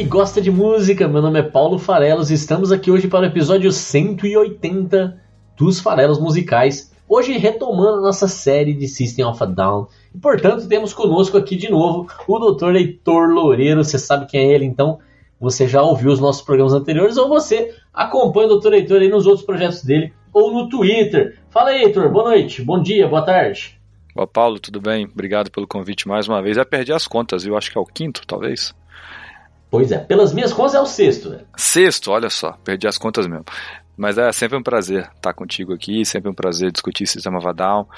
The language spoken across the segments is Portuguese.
Que gosta de música. Meu nome é Paulo Farelos e estamos aqui hoje para o episódio 180 dos Farelos Musicais. Hoje retomando nossa série de System of a Down. E, portanto, temos conosco aqui de novo o Dr. Heitor Loureiro. Você sabe quem é ele, então você já ouviu os nossos programas anteriores ou você acompanha o Dr. Heitor aí nos outros projetos dele ou no Twitter. Fala aí, Heitor. Boa noite, bom dia, boa tarde. Ó, Paulo, tudo bem? Obrigado pelo convite mais uma vez. Já perdi as contas, viu? Acho que é o quinto, talvez. Pois é, pelas minhas contas é o sexto, né? Sexto, olha só, perdi as contas mesmo. Mas é sempre um prazer estar contigo aqui, sempre um prazer discutir Sistema Vadal.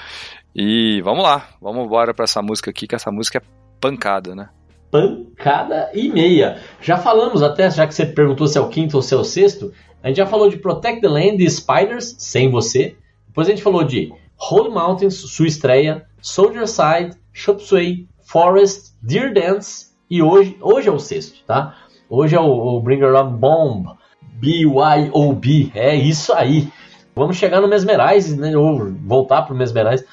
E vamos lá, vamos embora para essa música aqui, que essa música é pancada, né? pancada e meia. Já falamos até, já que você perguntou se é o quinto ou se é o sexto, a gente já falou de Protect the Land e Spiders, sem você. Depois a gente falou de Holy Mountains, sua estreia, Soldier Side, Chop Suey, Forest, Deer Dance e hoje, hoje é o sexto, tá? Hoje é o, o Bringer on Bomb, BYOB, é isso aí. Vamos chegar no Mesmerize, né? Ou voltar pro Mesmerize,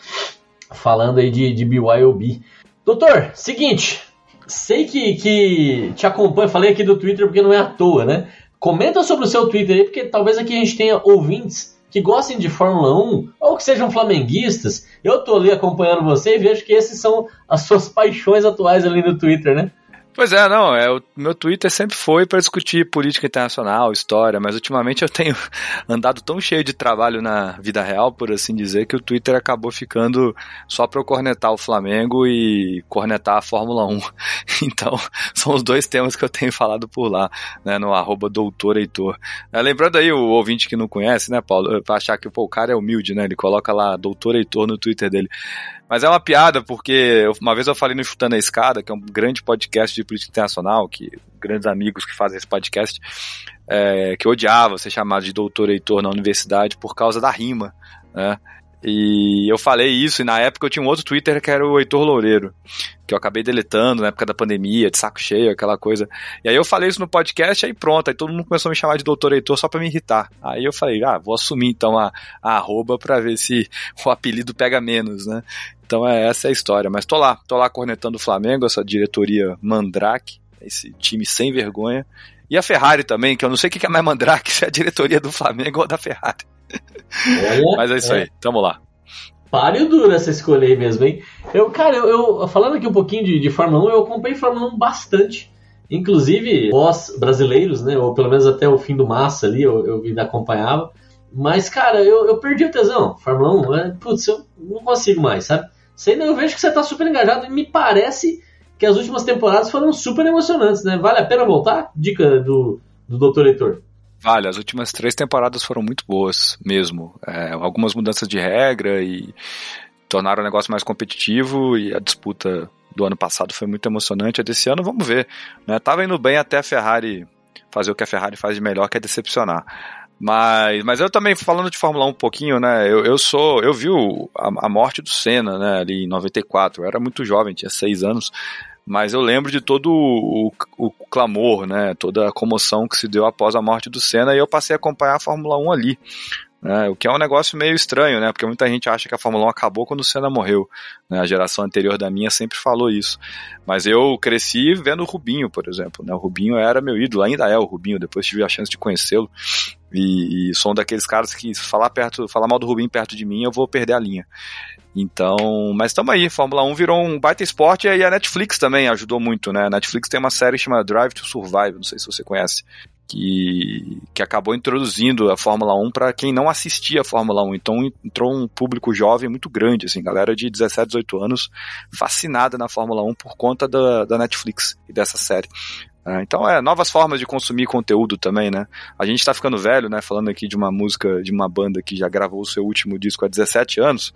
falando aí de, de BYOB. Doutor, seguinte, sei que, que te acompanho, falei aqui do Twitter porque não é à toa, né? Comenta sobre o seu Twitter aí, porque talvez aqui a gente tenha ouvintes que gostem de Fórmula 1 ou que sejam flamenguistas. Eu tô ali acompanhando você e vejo que esses são as suas paixões atuais ali no Twitter, né? Pois é, não, é, o meu Twitter sempre foi para discutir política internacional, história, mas ultimamente eu tenho andado tão cheio de trabalho na vida real, por assim dizer, que o Twitter acabou ficando só para eu cornetar o Flamengo e cornetar a Fórmula 1. Então, são os dois temas que eu tenho falado por lá, né, no arroba doutor Heitor. É, lembrando aí o ouvinte que não conhece, né, Paulo, pra achar que pô, o cara é humilde, né, ele coloca lá doutor Heitor no Twitter dele. Mas é uma piada, porque uma vez eu falei no Chutando a Escada, que é um grande podcast de política internacional, que grandes amigos que fazem esse podcast, é, que eu odiava ser chamado de doutor Heitor na universidade por causa da rima, né? E eu falei isso, e na época eu tinha um outro Twitter que era o Heitor Loureiro, que eu acabei deletando na época da pandemia, de saco cheio, aquela coisa. E aí eu falei isso no podcast, aí pronto, aí todo mundo começou a me chamar de doutor Heitor só pra me irritar. Aí eu falei, ah, vou assumir então a, a arroba pra ver se o apelido pega menos, né? Então é, essa é a história. Mas tô lá, tô lá cornetando o Flamengo, essa diretoria Mandrake, esse time sem vergonha. E a Ferrari também, que eu não sei o que é mais Mandrake, se é a diretoria do Flamengo ou da Ferrari. Olha, Mas é isso é. aí, tamo lá. Páreo duro essa escolha aí mesmo, hein? Eu, cara, eu, eu- falando aqui um pouquinho de, de Fórmula 1, eu acompanhei Fórmula 1 bastante. Inclusive, nós brasileiros, né? Ou pelo menos até o fim do Massa ali, eu, eu ainda acompanhava. Mas, cara, eu, eu perdi o tesão. Fórmula 1, é, putz, eu não consigo mais, sabe? Sei, eu vejo que você tá super engajado e me parece que as últimas temporadas foram super emocionantes, né? Vale a pena voltar? Dica do, do Dr. Heitor. Vale, as últimas três temporadas foram muito boas mesmo. É, algumas mudanças de regra e tornaram o negócio mais competitivo e a disputa do ano passado foi muito emocionante. A desse ano, vamos ver. Né? Tava indo bem até a Ferrari fazer o que a Ferrari faz de melhor, que é decepcionar. Mas, mas eu também, falando de Fórmula 1 um pouquinho, né? Eu, eu sou. Eu vi o- a, a morte do Senna, né? Ali em 94. Eu era muito jovem, tinha seis anos. Mas eu lembro de todo o, o clamor, né? Toda a comoção que se deu após a morte do Senna e eu passei a acompanhar a Fórmula 1 ali. né, o que é um negócio meio estranho, né? Porque muita gente acha que a Fórmula 1 acabou quando o Senna morreu. né, a geração anterior da minha sempre falou isso. Mas eu cresci vendo o Rubinho, por exemplo. Né? O Rubinho era meu ídolo, ainda é o Rubinho, depois tive a chance de conhecê-lo. E, e sou um daqueles caras que se falar, perto, falar mal do Rubinho perto de mim, eu vou perder a linha. Então, mas estamos aí, Fórmula 1 virou um baita esporte e a Netflix também ajudou muito, né? A Netflix tem uma série chamada Drive to Survive, não sei se você conhece, que, que acabou introduzindo a Fórmula 1 para quem não assistia a Fórmula 1. Então entrou um público jovem muito grande, assim, galera de 17, 18 anos fascinada na Fórmula 1 por conta da, da Netflix e dessa série. Ah, então é novas formas de consumir conteúdo também, né? A gente tá ficando velho, né? Falando aqui de uma música de uma banda que já gravou o seu último disco há 17 anos,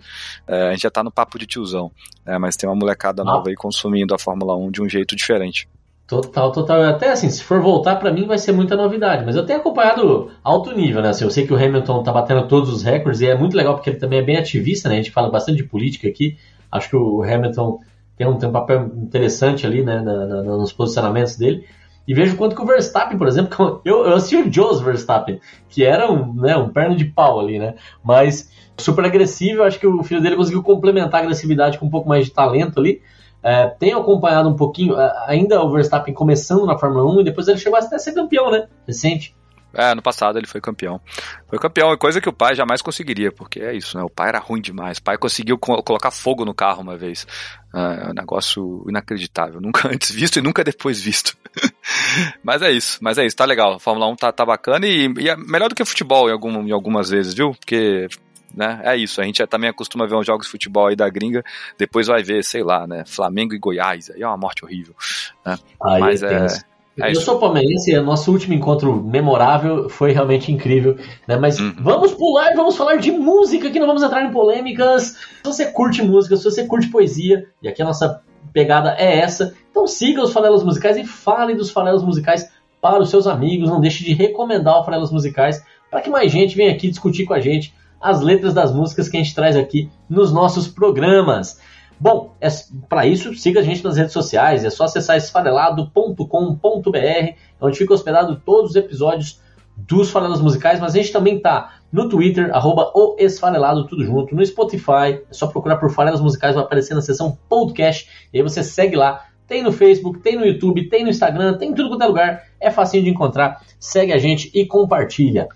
é, a gente já tá no papo de tiozão, né? Mas tem uma molecada nova aí consumindo a Fórmula 1 de um jeito diferente. Total, total. Até assim, se for voltar, para mim vai ser muita novidade. Mas eu tenho acompanhado alto nível, né? Assim, eu sei que o Hamilton tá batendo todos os recordes e é muito legal porque ele também é bem ativista, né? A gente fala bastante de política aqui. Acho que o Hamilton tem um, tem um papel interessante ali, né? Na, na, nos posicionamentos dele. E vejo quanto que o Verstappen, por exemplo, eu, eu assisti o Jos Verstappen, que era um, né, um perno de pau ali, né? Mas super agressivo, acho que o filho dele conseguiu complementar a agressividade com um pouco mais de talento ali. É, tenho acompanhado um pouquinho, ainda o Verstappen começando na Fórmula 1 e depois ele chegou até a ser campeão, né? Recente. É, no passado ele foi campeão. Foi campeão, coisa que o pai jamais conseguiria, porque é isso, né? O pai era ruim demais. O pai conseguiu co colocar fogo no carro uma vez. É um negócio inacreditável. Nunca antes visto e nunca depois visto. mas é isso, mas é isso, tá legal. A Fórmula 1 tá, tá bacana e, e é melhor do que futebol em, algum, em algumas vezes, viu? Porque né? É isso, a gente também acostuma ver uns jogos de futebol aí da gringa, depois vai ver, sei lá, né? Flamengo e Goiás, aí é uma morte horrível. Né? Mas é. É eu sou palmeirense e o nosso último encontro memorável foi realmente incrível, né? Mas uhum. vamos pular e vamos falar de música, que não vamos entrar em polêmicas. Se você curte música, se você curte poesia, e aqui a nossa pegada é essa, então siga os fanelas musicais e fale dos fanelas musicais para os seus amigos. Não deixe de recomendar o fanelas musicais para que mais gente venha aqui discutir com a gente as letras das músicas que a gente traz aqui nos nossos programas. Bom, é, para isso, siga a gente nas redes sociais, é só acessar esfarelado.com.br, onde fica hospedado todos os episódios dos Farelas Musicais, mas a gente também tá no Twitter, arroba o Esfarelado, tudo junto, no Spotify, é só procurar por Farelas Musicais, vai aparecer na seção podcast, e aí você segue lá, tem no Facebook, tem no YouTube, tem no Instagram, tem em tudo quanto é lugar, é facinho de encontrar, segue a gente e compartilha.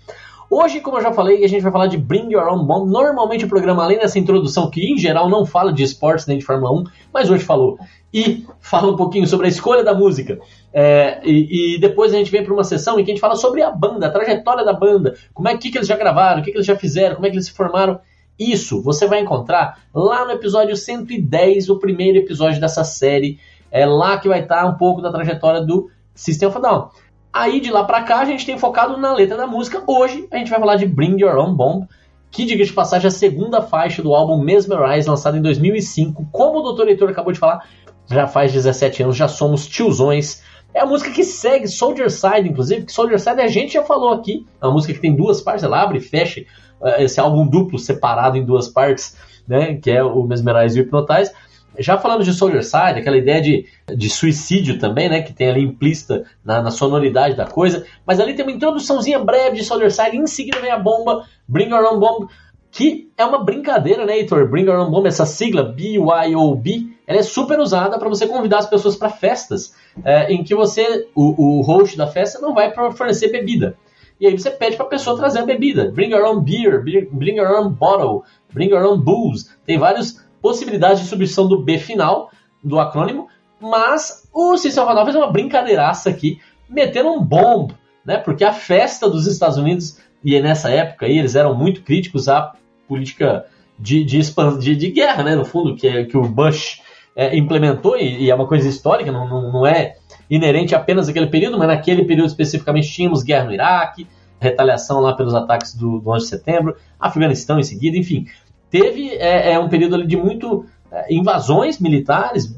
Hoje, como eu já falei, a gente vai falar de Bring Your Own Bomb. Normalmente o programa, além dessa introdução, que em geral não fala de esportes nem de Fórmula 1, mas hoje falou. E fala um pouquinho sobre a escolha da música. É, e, e, depois a gente vem para uma sessão em que a gente fala sobre a banda, a trajetória da banda, como é que, que eles já gravaram, o que, que eles já fizeram, como é que eles se formaram. Isso você vai encontrar lá no episódio 110, o primeiro episódio dessa série. É lá que vai estar um pouco da trajetória do System of a Down. Aí de lá pra cá a gente tem focado na letra da música. Hoje a gente vai falar de Bring Your Own Bomb, que diga de passagem a segunda faixa do álbum Mesmerize, lançado em 2005. Como o Dr. Heitor acabou de falar, já faz 17 anos, já somos tiozões. É a música que segue Soldier Side, inclusive, que Soldier Side a gente já falou aqui. É uma música que tem duas partes, ela abre e fecha eh, esse álbum duplo separado em duas partes, né, que é o Mesmerize e o Hypnotize. Já falando de Soldier Side, aquela ideia de, de suicídio também, né? Que tem ali implícita na, na, sonoridade da coisa. Mas ali tem uma introduçãozinha breve de Soldier Side, em seguida vem a bomba, Bring Your Own Bomb, que é uma brincadeira, né, Heitor? Bring Your Own Bomb, essa sigla B-Y-O-B, ela é super usada para você convidar as pessoas para festas é, em que você, o, o host da festa, não vai fornecer bebida. E aí você pede para a pessoa trazer a bebida. Bring your own beer, bring your own bottle, bring your own booze. Tem vários possibilidade de substituição do B final, do acrônimo, mas o System of fez uma brincadeiraça aqui, metendo um bomb, né? Porque a festa dos Estados Unidos, e nessa época aí, eles eram muito críticos à política de, de, de, de guerra, né? No fundo, que, que o Bush é, implementou, e, e, é uma coisa histórica, não, não, não é inerente apenas àquele período, mas naquele período especificamente tínhamos guerra no Iraque, retaliação lá pelos ataques do, do 11 de setembro, Afeganistão em seguida, enfim teve é, é um período ali de muito é, invasões militares,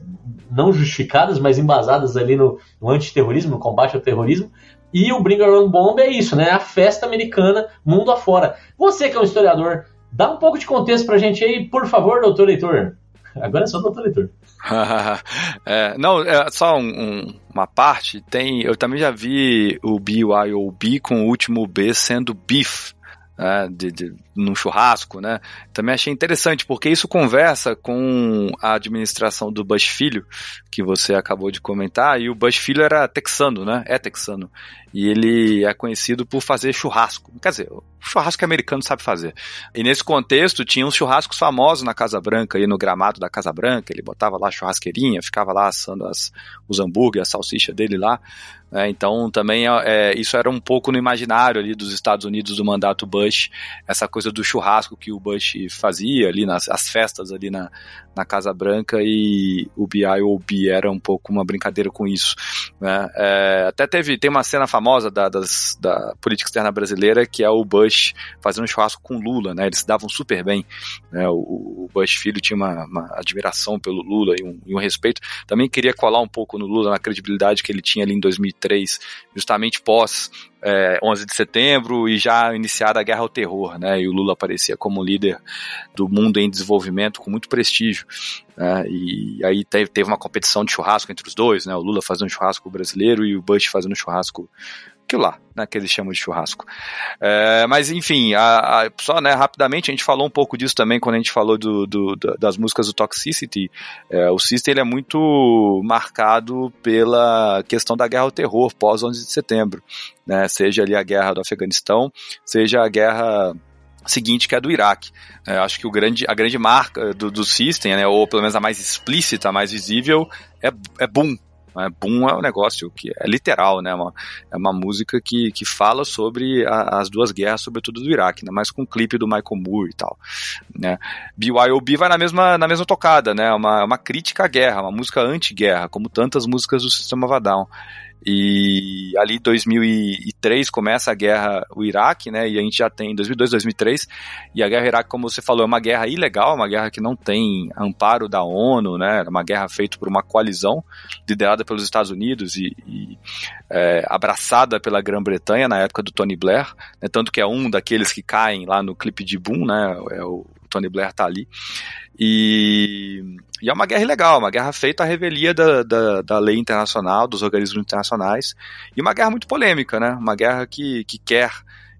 não justificadas, mas embasadas ali no, no antiterrorismo, no combate ao terrorismo. E o Bring Own Bomb é isso, né? A festa americana mundo afora. Você que é um historiador, dá um pouco de contexto pra gente aí, por favor, doutor leitor. Agora é só doutor leitor. é, não, é só um, um, uma parte. Tem, eu também já vi o BYOB com o último B sendo beef né, de, de, num churrasco, né? Também achei interessante, porque isso conversa com a administração do Bush Filho, que você acabou de comentar, e o Bush Filho era texano, né? É texano. E ele é conhecido por fazer churrasco. Quer dizer, o churrasco americano sabe fazer. E nesse contexto, tinha uns churrascos famosos na Casa Branca, e no gramado da Casa Branca, ele botava lá a churrasqueirinha, ficava lá assando as, os hambúrguer, a salsicha dele lá Né? Então também é, é, isso era um pouco no imaginário ali dos Estados Unidos do mandato Bush, essa coisa do churrasco que o Bush fazia ali nas as festas ali na, na Casa Branca e o BIOB era um pouco uma brincadeira com isso. Né? É, até teve tem uma cena famosa da, das, da política externa brasileira que é o Bush fazendo um churrasco com Lula, né? Eles se davam super bem. Né? O, o, Bush filho tinha uma, uma admiração pelo Lula e um, e um respeito. Também queria colar um pouco no Lula na credibilidade que ele tinha ali em 2003 2003, justamente pós é, 11 de setembro e já iniciada a guerra ao terror, né? E o Lula aparecia como líder do mundo em desenvolvimento com muito prestígio. Né? E aí teve, teve uma competição de churrasco entre os dois, né? O Lula fazendo churrasco brasileiro e o Bush fazendo churrasco lá, né, que eles chamam de churrasco. É, mas enfim, a, a, só né, rapidamente, a gente falou um pouco disso também quando a gente falou do, do, das músicas do Toxicity. É, o System ele é muito marcado pela questão da guerra ao terror pós 11 de setembro, né, seja ali a guerra do Afeganistão, seja a guerra seguinte que é do Iraque. É, acho que o grande, a grande marca do, do System, né, ou pelo menos a mais explícita, a mais visível, é, é Boom? Boom é um negócio que é literal, né? Uma, é uma música que, que fala sobre a, as duas guerras, sobretudo do Iraque, né? Mas com o clipe do Michael Moore e tal. Né? BYOB vai na mesma, na mesma tocada, né? Uma, uma crítica à guerra, uma música anti-guerra, como tantas músicas do Sistema Vadão. E ali 2003 começa a guerra o Iraque, né? E a gente já tem 2002, 2003 e a guerra Iraque, como você falou, é uma guerra ilegal, uma guerra que não tem amparo da ONU, né? É uma guerra feita por uma coalizão liderada pelos Estados Unidos e, e é, abraçada pela Grã-Bretanha na época do Tony Blair, né? tanto que é um daqueles que caem lá no clipe de Boom, né? É o Tony Blair tá ali. E, e, é uma guerra ilegal, uma guerra feita à revelia da, da, da, lei internacional, dos organismos internacionais, e uma guerra muito polêmica, né? Uma guerra que, que quer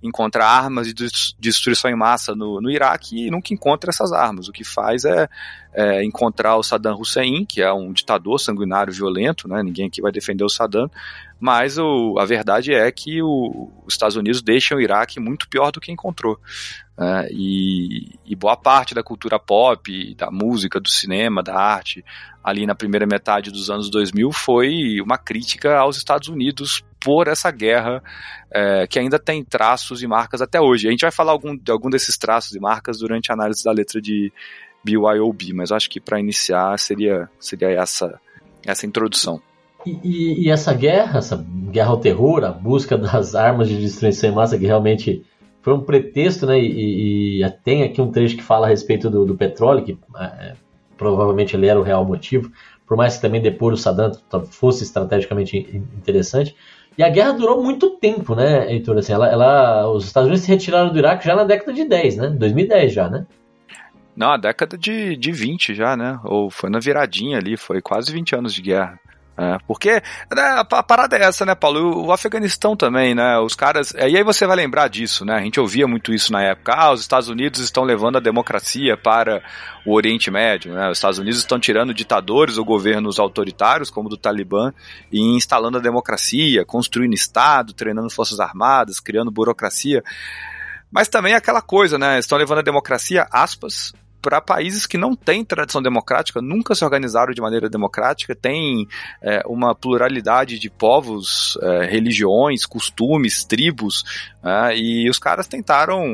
encontrar armas de destruição em massa no, no Iraque e nunca encontra essas armas. O que faz é, é, encontrar o Saddam Hussein, que é um ditador sanguinário violento, né? ninguém aqui vai defender o Saddam, mas o, a verdade é que o, os Estados Unidos deixam o Iraque muito pior do que encontrou. Né? E, e, boa parte da cultura pop, da música, do cinema, da arte, ali na primeira metade dos anos 2000 foi uma crítica aos Estados Unidos por essa guerra é, que ainda tem traços e marcas até hoje. A gente vai falar algum, de algum desses traços e marcas durante a análise da letra de BYOB, mas acho que para iniciar seria, seria essa, essa introdução. E, e, e, essa guerra, essa guerra ao terror, a busca das armas de destruição em massa, que realmente foi um pretexto, né? E, e tem aqui um trecho que fala a respeito do, do petróleo, que é, provavelmente ele era o real motivo, por mais que também depois o Saddam fosse estrategicamente interessante. E a guerra durou muito tempo, né, Heitor? Assim, ela, ela, os Estados Unidos se retiraram do Iraque já na década de 10, né? 2010 já, né? Não, a década de, de 20 já, né? Ou foi na viradinha ali, foi quase 20 anos de guerra. É, porque né, a parada é essa, né, Paulo? O Afeganistão também, né? Os caras. E aí você vai lembrar disso, né? A gente ouvia muito isso na época. Ah, os Estados Unidos estão levando a democracia para o Oriente Médio, né? Os Estados Unidos estão tirando ditadores ou governos autoritários, como o do Talibã, e instalando a democracia, construindo Estado, treinando forças armadas, criando burocracia. Mas também aquela coisa, né? Estão levando a democracia, aspas, para países que não têm tradição democrática, nunca se organizaram de maneira democrática, têm é, uma pluralidade de povos, é, religiões, costumes, tribos, é, e os caras tentaram,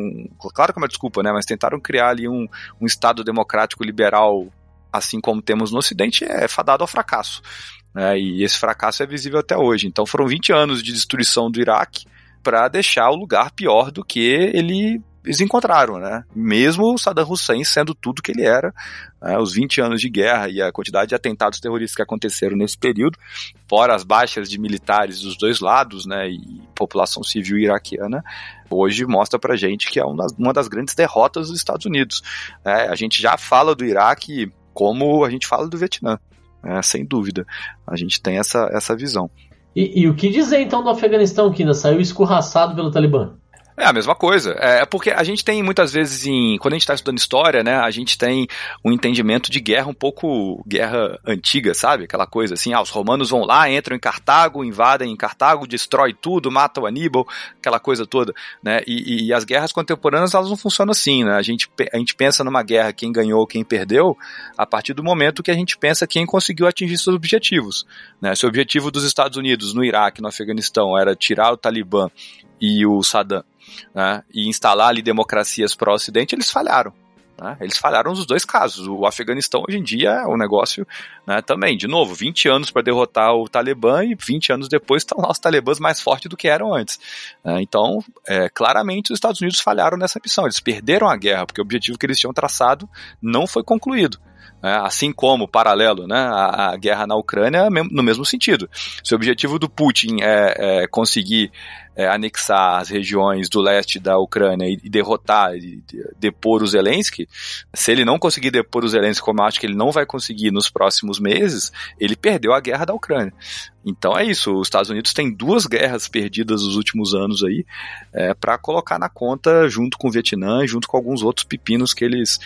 claro que é uma desculpa, né, mas tentaram criar ali um, um Estado democrático liberal, assim como temos no Ocidente, é fadado ao fracasso. Né, e esse fracasso é visível até hoje. Então foram 20 anos de destruição do Iraque para deixar o lugar pior do que ele eles encontraram, né? Mesmo o Saddam Hussein sendo tudo que ele era, né? os 20 anos de guerra e a quantidade de atentados terroristas que aconteceram nesse período, fora as baixas de militares dos dois lados, né? E população civil iraquiana, hoje mostra pra gente que é uma das, grandes derrotas dos Estados Unidos. Né? A gente já fala do Iraque como a gente fala do Vietnã, né? sem dúvida. A gente tem essa, essa visão. E, e, o que dizer então do Afeganistão, que ainda saiu escorraçado pelo Talibã? É a mesma coisa. É porque a gente tem muitas vezes em. Quando a gente está estudando história, né? A gente tem um entendimento de guerra um pouco guerra antiga, sabe? Aquela coisa assim, ah, os romanos vão lá, entram em Cartago, invadem em Cartago, destrói tudo, matam Aníbal, aquela coisa toda, né? E, e, as guerras contemporâneas elas não funcionam assim, né? A gente, a gente pensa numa guerra quem ganhou, quem perdeu, a partir do momento que a gente pensa quem conseguiu atingir seus objetivos. Né? Se o objetivo dos Estados Unidos no Iraque, no Afeganistão, era tirar o Talibã e o Saddam né, e instalar ali democracias para o Ocidente, eles falharam. Né? Eles falharam nos dois casos. O Afeganistão hoje em dia é um negócio né, também, de novo, 20 anos para derrotar o Talibã e 20 anos depois estão lá os talibãs mais fortes do que eram antes. Né? Então, é, claramente, os Estados Unidos falharam nessa missão. Eles perderam a guerra, porque o objetivo que eles tinham traçado não foi concluído. É, assim como, paralelo, né, a, a, guerra na Ucrânia, no mesmo sentido. Se o objetivo do Putin é, é conseguir é, anexar as regiões do leste da Ucrânia e, e derrotar, e depor o Zelensky, se ele não conseguir depor o Zelensky, como eu acho que ele não vai conseguir nos próximos meses, ele perdeu a guerra da Ucrânia. Então é isso, os Estados Unidos têm duas guerras perdidas nos últimos anos aí, é, para colocar na conta junto com o Vietnã, junto com alguns outros pepinos que eles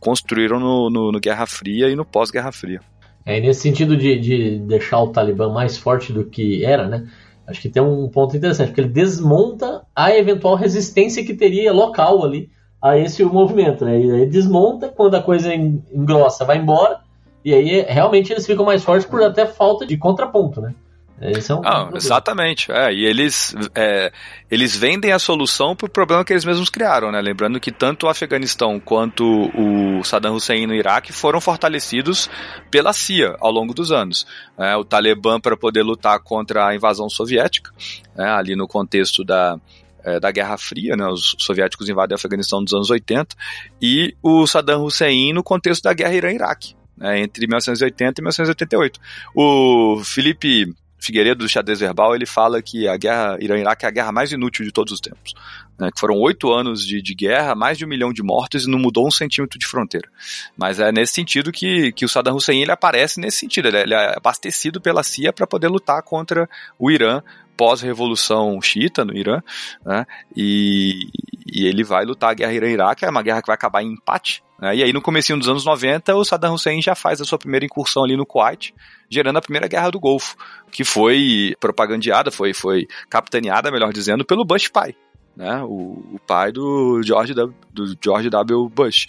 construíram no, no, no Guerra Fria e no pós-Guerra Fria. É, nesse sentido de, de deixar o Talibã mais forte do que era, né? Acho que tem um ponto interessante, porque ele desmonta a eventual resistência que teria local ali a esse movimento, né? Ele desmonta quando a coisa engrossa, vai embora, e aí realmente eles ficam mais fortes por até falta de contraponto, né? É um ah, exatamente. É, e eles, é, eles vendem a solução para o problema que eles mesmos criaram, né? Lembrando que tanto o Afeganistão quanto o Saddam Hussein no Iraque foram fortalecidos pela CIA ao longo dos anos. É, o Talibã para poder lutar contra a invasão soviética, né? ali no contexto da, é, da Guerra Fria, né, os soviéticos invadem o Afeganistão nos anos 80, e o Saddam Hussein no contexto da Guerra Irã-Iraque, né, entre 1980 e 1988. O Felipe Figueiredo do Xadrez Verbal, ele fala que a guerra Irã-Iraque é a guerra mais inútil de todos os tempos. Né, que foram oito anos de, de, guerra, mais de um milhão de mortos e não mudou um centímetro de fronteira. Mas é nesse sentido que, que o Saddam Hussein ele aparece nesse sentido. Ele, é, ele é abastecido pela CIA para poder lutar contra o Irã pós-revolução xiita no Irã, né, e, e, ele vai lutar a guerra Irã-Iraque, é uma guerra que vai acabar em empate, né, e aí no começo dos anos 90 o Saddam Hussein já faz a sua primeira incursão ali no Kuwait, gerando a primeira guerra do Golfo, que foi propagandeada, foi, foi capitaneada, melhor dizendo, pelo Bush pai né, o, o pai do George, w, do George W. Bush.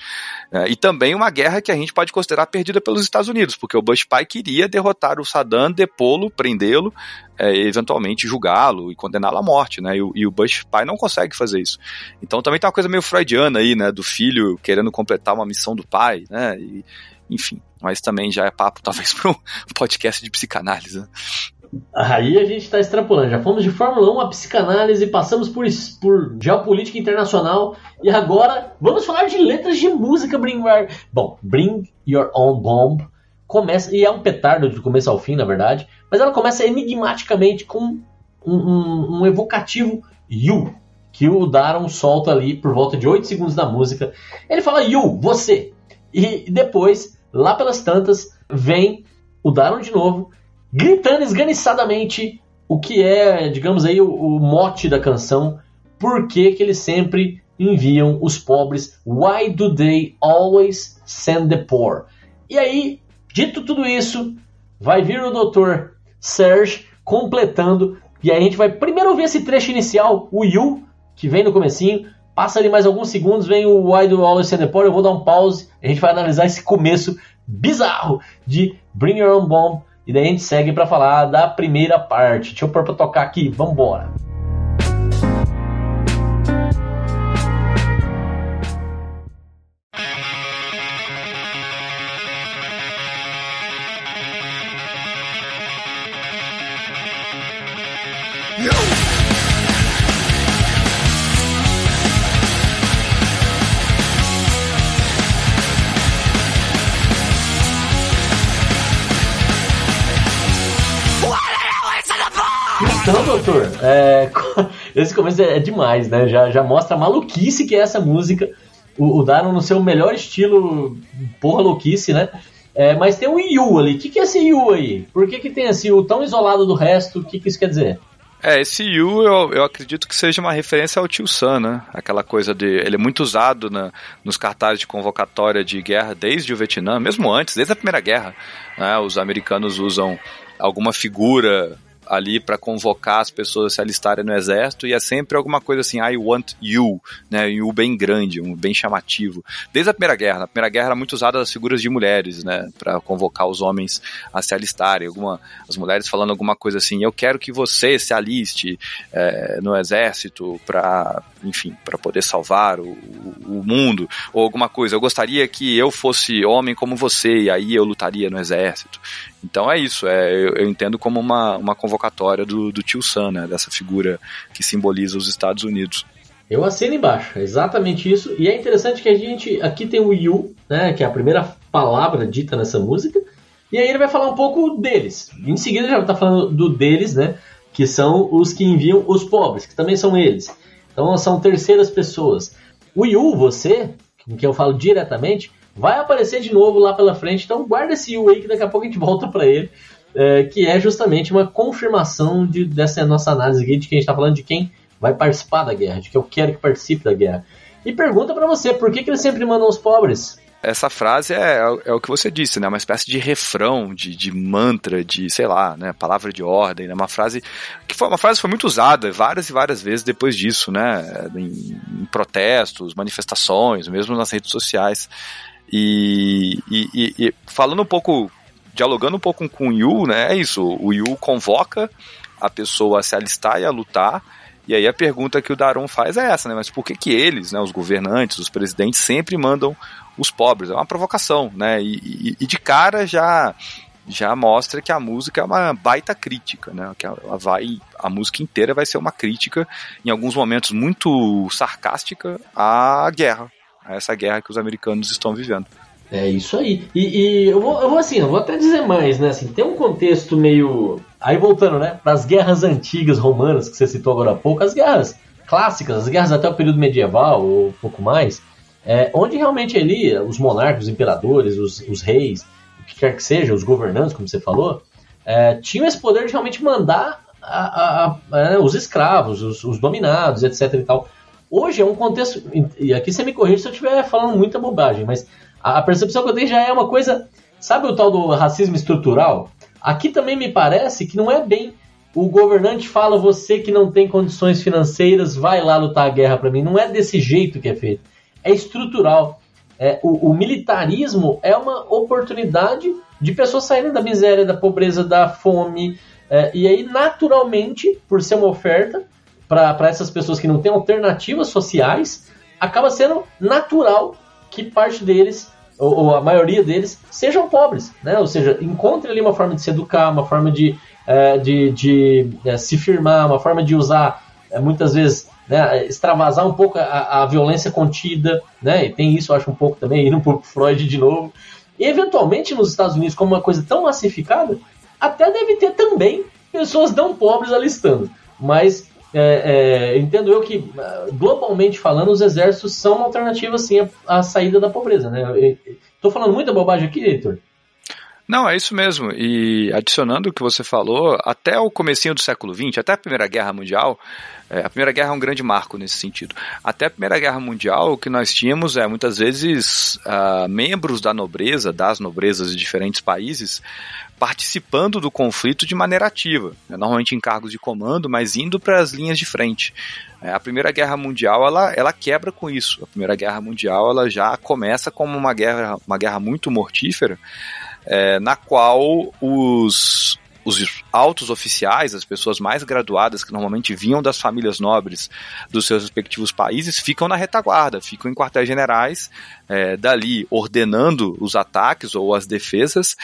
É, e também uma guerra que a gente pode considerar perdida pelos Estados Unidos, porque o Bush pai queria derrotar o Saddam, depô-lo, prendê-lo, é, eventualmente julgá-lo e condená-lo à morte, né, e o, e o, Bush pai não consegue fazer isso. Então também tem uma coisa meio freudiana aí, né, do filho querendo completar uma missão do pai, né, e, enfim, mas também já é papo talvez para um podcast de psicanálise. Né? Aí a gente está extrapolando. Já fomos de Fórmula 1 a psicanálise, passamos por, por geopolítica internacional e agora vamos falar de letras de música. Bring, bom, Bring Your Own Bomb começa, e é um petardo de começo ao fim, na verdade, mas ela começa enigmaticamente com um, um, um evocativo You, que o Daron solta ali por volta de 8 segundos da música. Ele fala You, você. E depois, lá pelas tantas, vem o Daron de novo gritando esganiçadamente o que é, digamos aí, o, o mote da canção. Por que, eles sempre enviam os pobres? Why do they always send the poor? E aí, dito tudo isso, vai vir o Dr. Serge completando. E aí a gente vai primeiro ouvir esse trecho inicial, o You, que vem no comecinho. Passa ali mais alguns segundos, vem o Why do always send the poor. Eu vou dar um pause. A gente vai analisar esse começo bizarro de Bring Your Own Bomb e daí a gente segue para falar da primeira parte. Deixa eu pôr pra tocar aqui, vambora. Começo é, demais, né? Já, já mostra a maluquice que é essa música. O, o no seu melhor estilo, porra louquice, né? É, mas tem um Yu ali. O que, que é esse Yu aí? Por que, que tem esse Yu tão isolado do resto? O que, que isso quer dizer? É, esse Yu eu, eu acredito que seja uma referência ao Tio Sam, né? Aquela coisa de. Ele é muito usado na, nos cartazes de convocatória de guerra desde o Vietnã, mesmo antes, desde a Primeira Guerra. Né? Os americanos usam alguma figura ali para convocar as pessoas a se alistarem no exército e é sempre alguma coisa assim, I want you, né? You bem grande, um bem chamativo. Desde a Primeira Guerra, na Primeira Guerra era muito usada as figuras de mulheres, né, para convocar os homens a se alistarem. Alguma, as mulheres falando alguma coisa assim, eu quero que você se aliste é, no exército para, enfim, para poder salvar o, o mundo ou alguma coisa. Eu gostaria que eu fosse homem como você e aí eu lutaria no exército. Então é isso, é, eu, eu entendo como uma, uma convocatória do, do tio Sam, né, dessa figura que simboliza os Estados Unidos. Eu assino embaixo, é exatamente isso. E é interessante que a gente. Aqui tem o You, né? Que é a primeira palavra dita nessa música. E aí ele vai falar um pouco deles. Em seguida já está falando do deles, né? Que são os que enviam os pobres, que também são eles. Então são terceiras pessoas. O You, você, com quem eu falo diretamente, vai aparecer de novo lá pela frente. Então guarda esse U aí que daqui a pouco a gente volta para ele. É, que é justamente uma confirmação de, dessa nossa análise aqui de que a gente está falando de quem vai participar da guerra, de que eu quero que participe da guerra. E pergunta para você, por que, que eles sempre mandam os pobres? essa frase é, é, o que você disse, né? Uma espécie de refrão, de, de mantra, de, sei lá, né? Palavra de ordem, né? Uma frase que foi uma frase foi muito usada várias e várias vezes depois disso, né? Em, em protestos, manifestações, mesmo nas redes sociais. E, e, e, falando um pouco, dialogando um pouco com o Yu, né? É isso. O Yu convoca a pessoa a se alistar e a lutar. E aí a pergunta que o Daron faz é essa, né? Mas por que que eles, né, os governantes, os presidentes, sempre mandam os pobres? É uma provocação, né? E, e, e de cara já já mostra que a música é uma baita crítica, né? Que ela vai, a música inteira vai ser uma crítica, em alguns momentos muito sarcástica, à guerra, a essa guerra que os americanos estão vivendo. É isso aí. E, e eu, vou, eu vou assim, eu vou até dizer mais, né? Assim, tem um contexto meio. Aí voltando, né? Para as guerras antigas romanas que você citou agora há pouco, as guerras clássicas, as guerras até o período medieval ou um pouco mais, é, onde realmente ali os monarcas, os imperadores, os, os, reis, o que quer que seja, os governantes, como você falou, é, tinham esse poder de realmente mandar a, a, a, né, os escravos, os, os dominados, etc. e tal. Hoje é um contexto. E aqui você me corrige se eu estiver falando muita bobagem, mas a percepção que eu tenho já é uma coisa. Sabe o tal do racismo estrutural? Aqui também me parece que não é bem o governante fala você que não tem condições financeiras, vai lá lutar a guerra para mim. Não é desse jeito que é feito. É estrutural. É, o, o, militarismo é uma oportunidade de pessoas saírem da miséria, da pobreza, da fome. É, e aí, naturalmente, por ser uma oferta, para essas pessoas que não têm alternativas sociais, acaba sendo natural que parte deles, ou, ou, a maioria deles, sejam pobres. Né? Ou seja, encontre ali uma forma de se educar, uma forma de, é, de, de é, se firmar, uma forma de usar, é, muitas vezes, né, extravasar um pouco a, a, violência contida. Né? E tem isso, eu acho, um pouco também, indo um pouco Freud de novo. E, eventualmente, nos Estados Unidos, como uma coisa tão massificada, até deve ter também pessoas não pobres alistando. Mas é, é, entendo eu que, globalmente falando, os exércitos são uma alternativa, sim, à, à saída da pobreza. Né? Estou falando muita bobagem aqui, Heitor? Não, é isso mesmo. E adicionando o que você falou, até o comecinho do século XX, até a Primeira Guerra Mundial, é, a Primeira Guerra é um grande marco nesse sentido. Até a Primeira Guerra Mundial, o que nós tínhamos é muitas vezes uh, membros da nobreza, das nobrezas de diferentes países, participando do conflito de maneira ativa, né? normalmente em cargos de comando, mas indo para as linhas de frente. É, a Primeira Guerra Mundial ela, ela quebra com isso. A Primeira Guerra Mundial ela já começa como uma guerra, uma guerra muito mortífera, é, na qual os, os altos oficiais, as pessoas mais graduadas, que normalmente vinham das famílias nobres dos seus respectivos países, ficam na retaguarda, ficam em quartéis generais, é, dali ordenando os ataques ou as defesas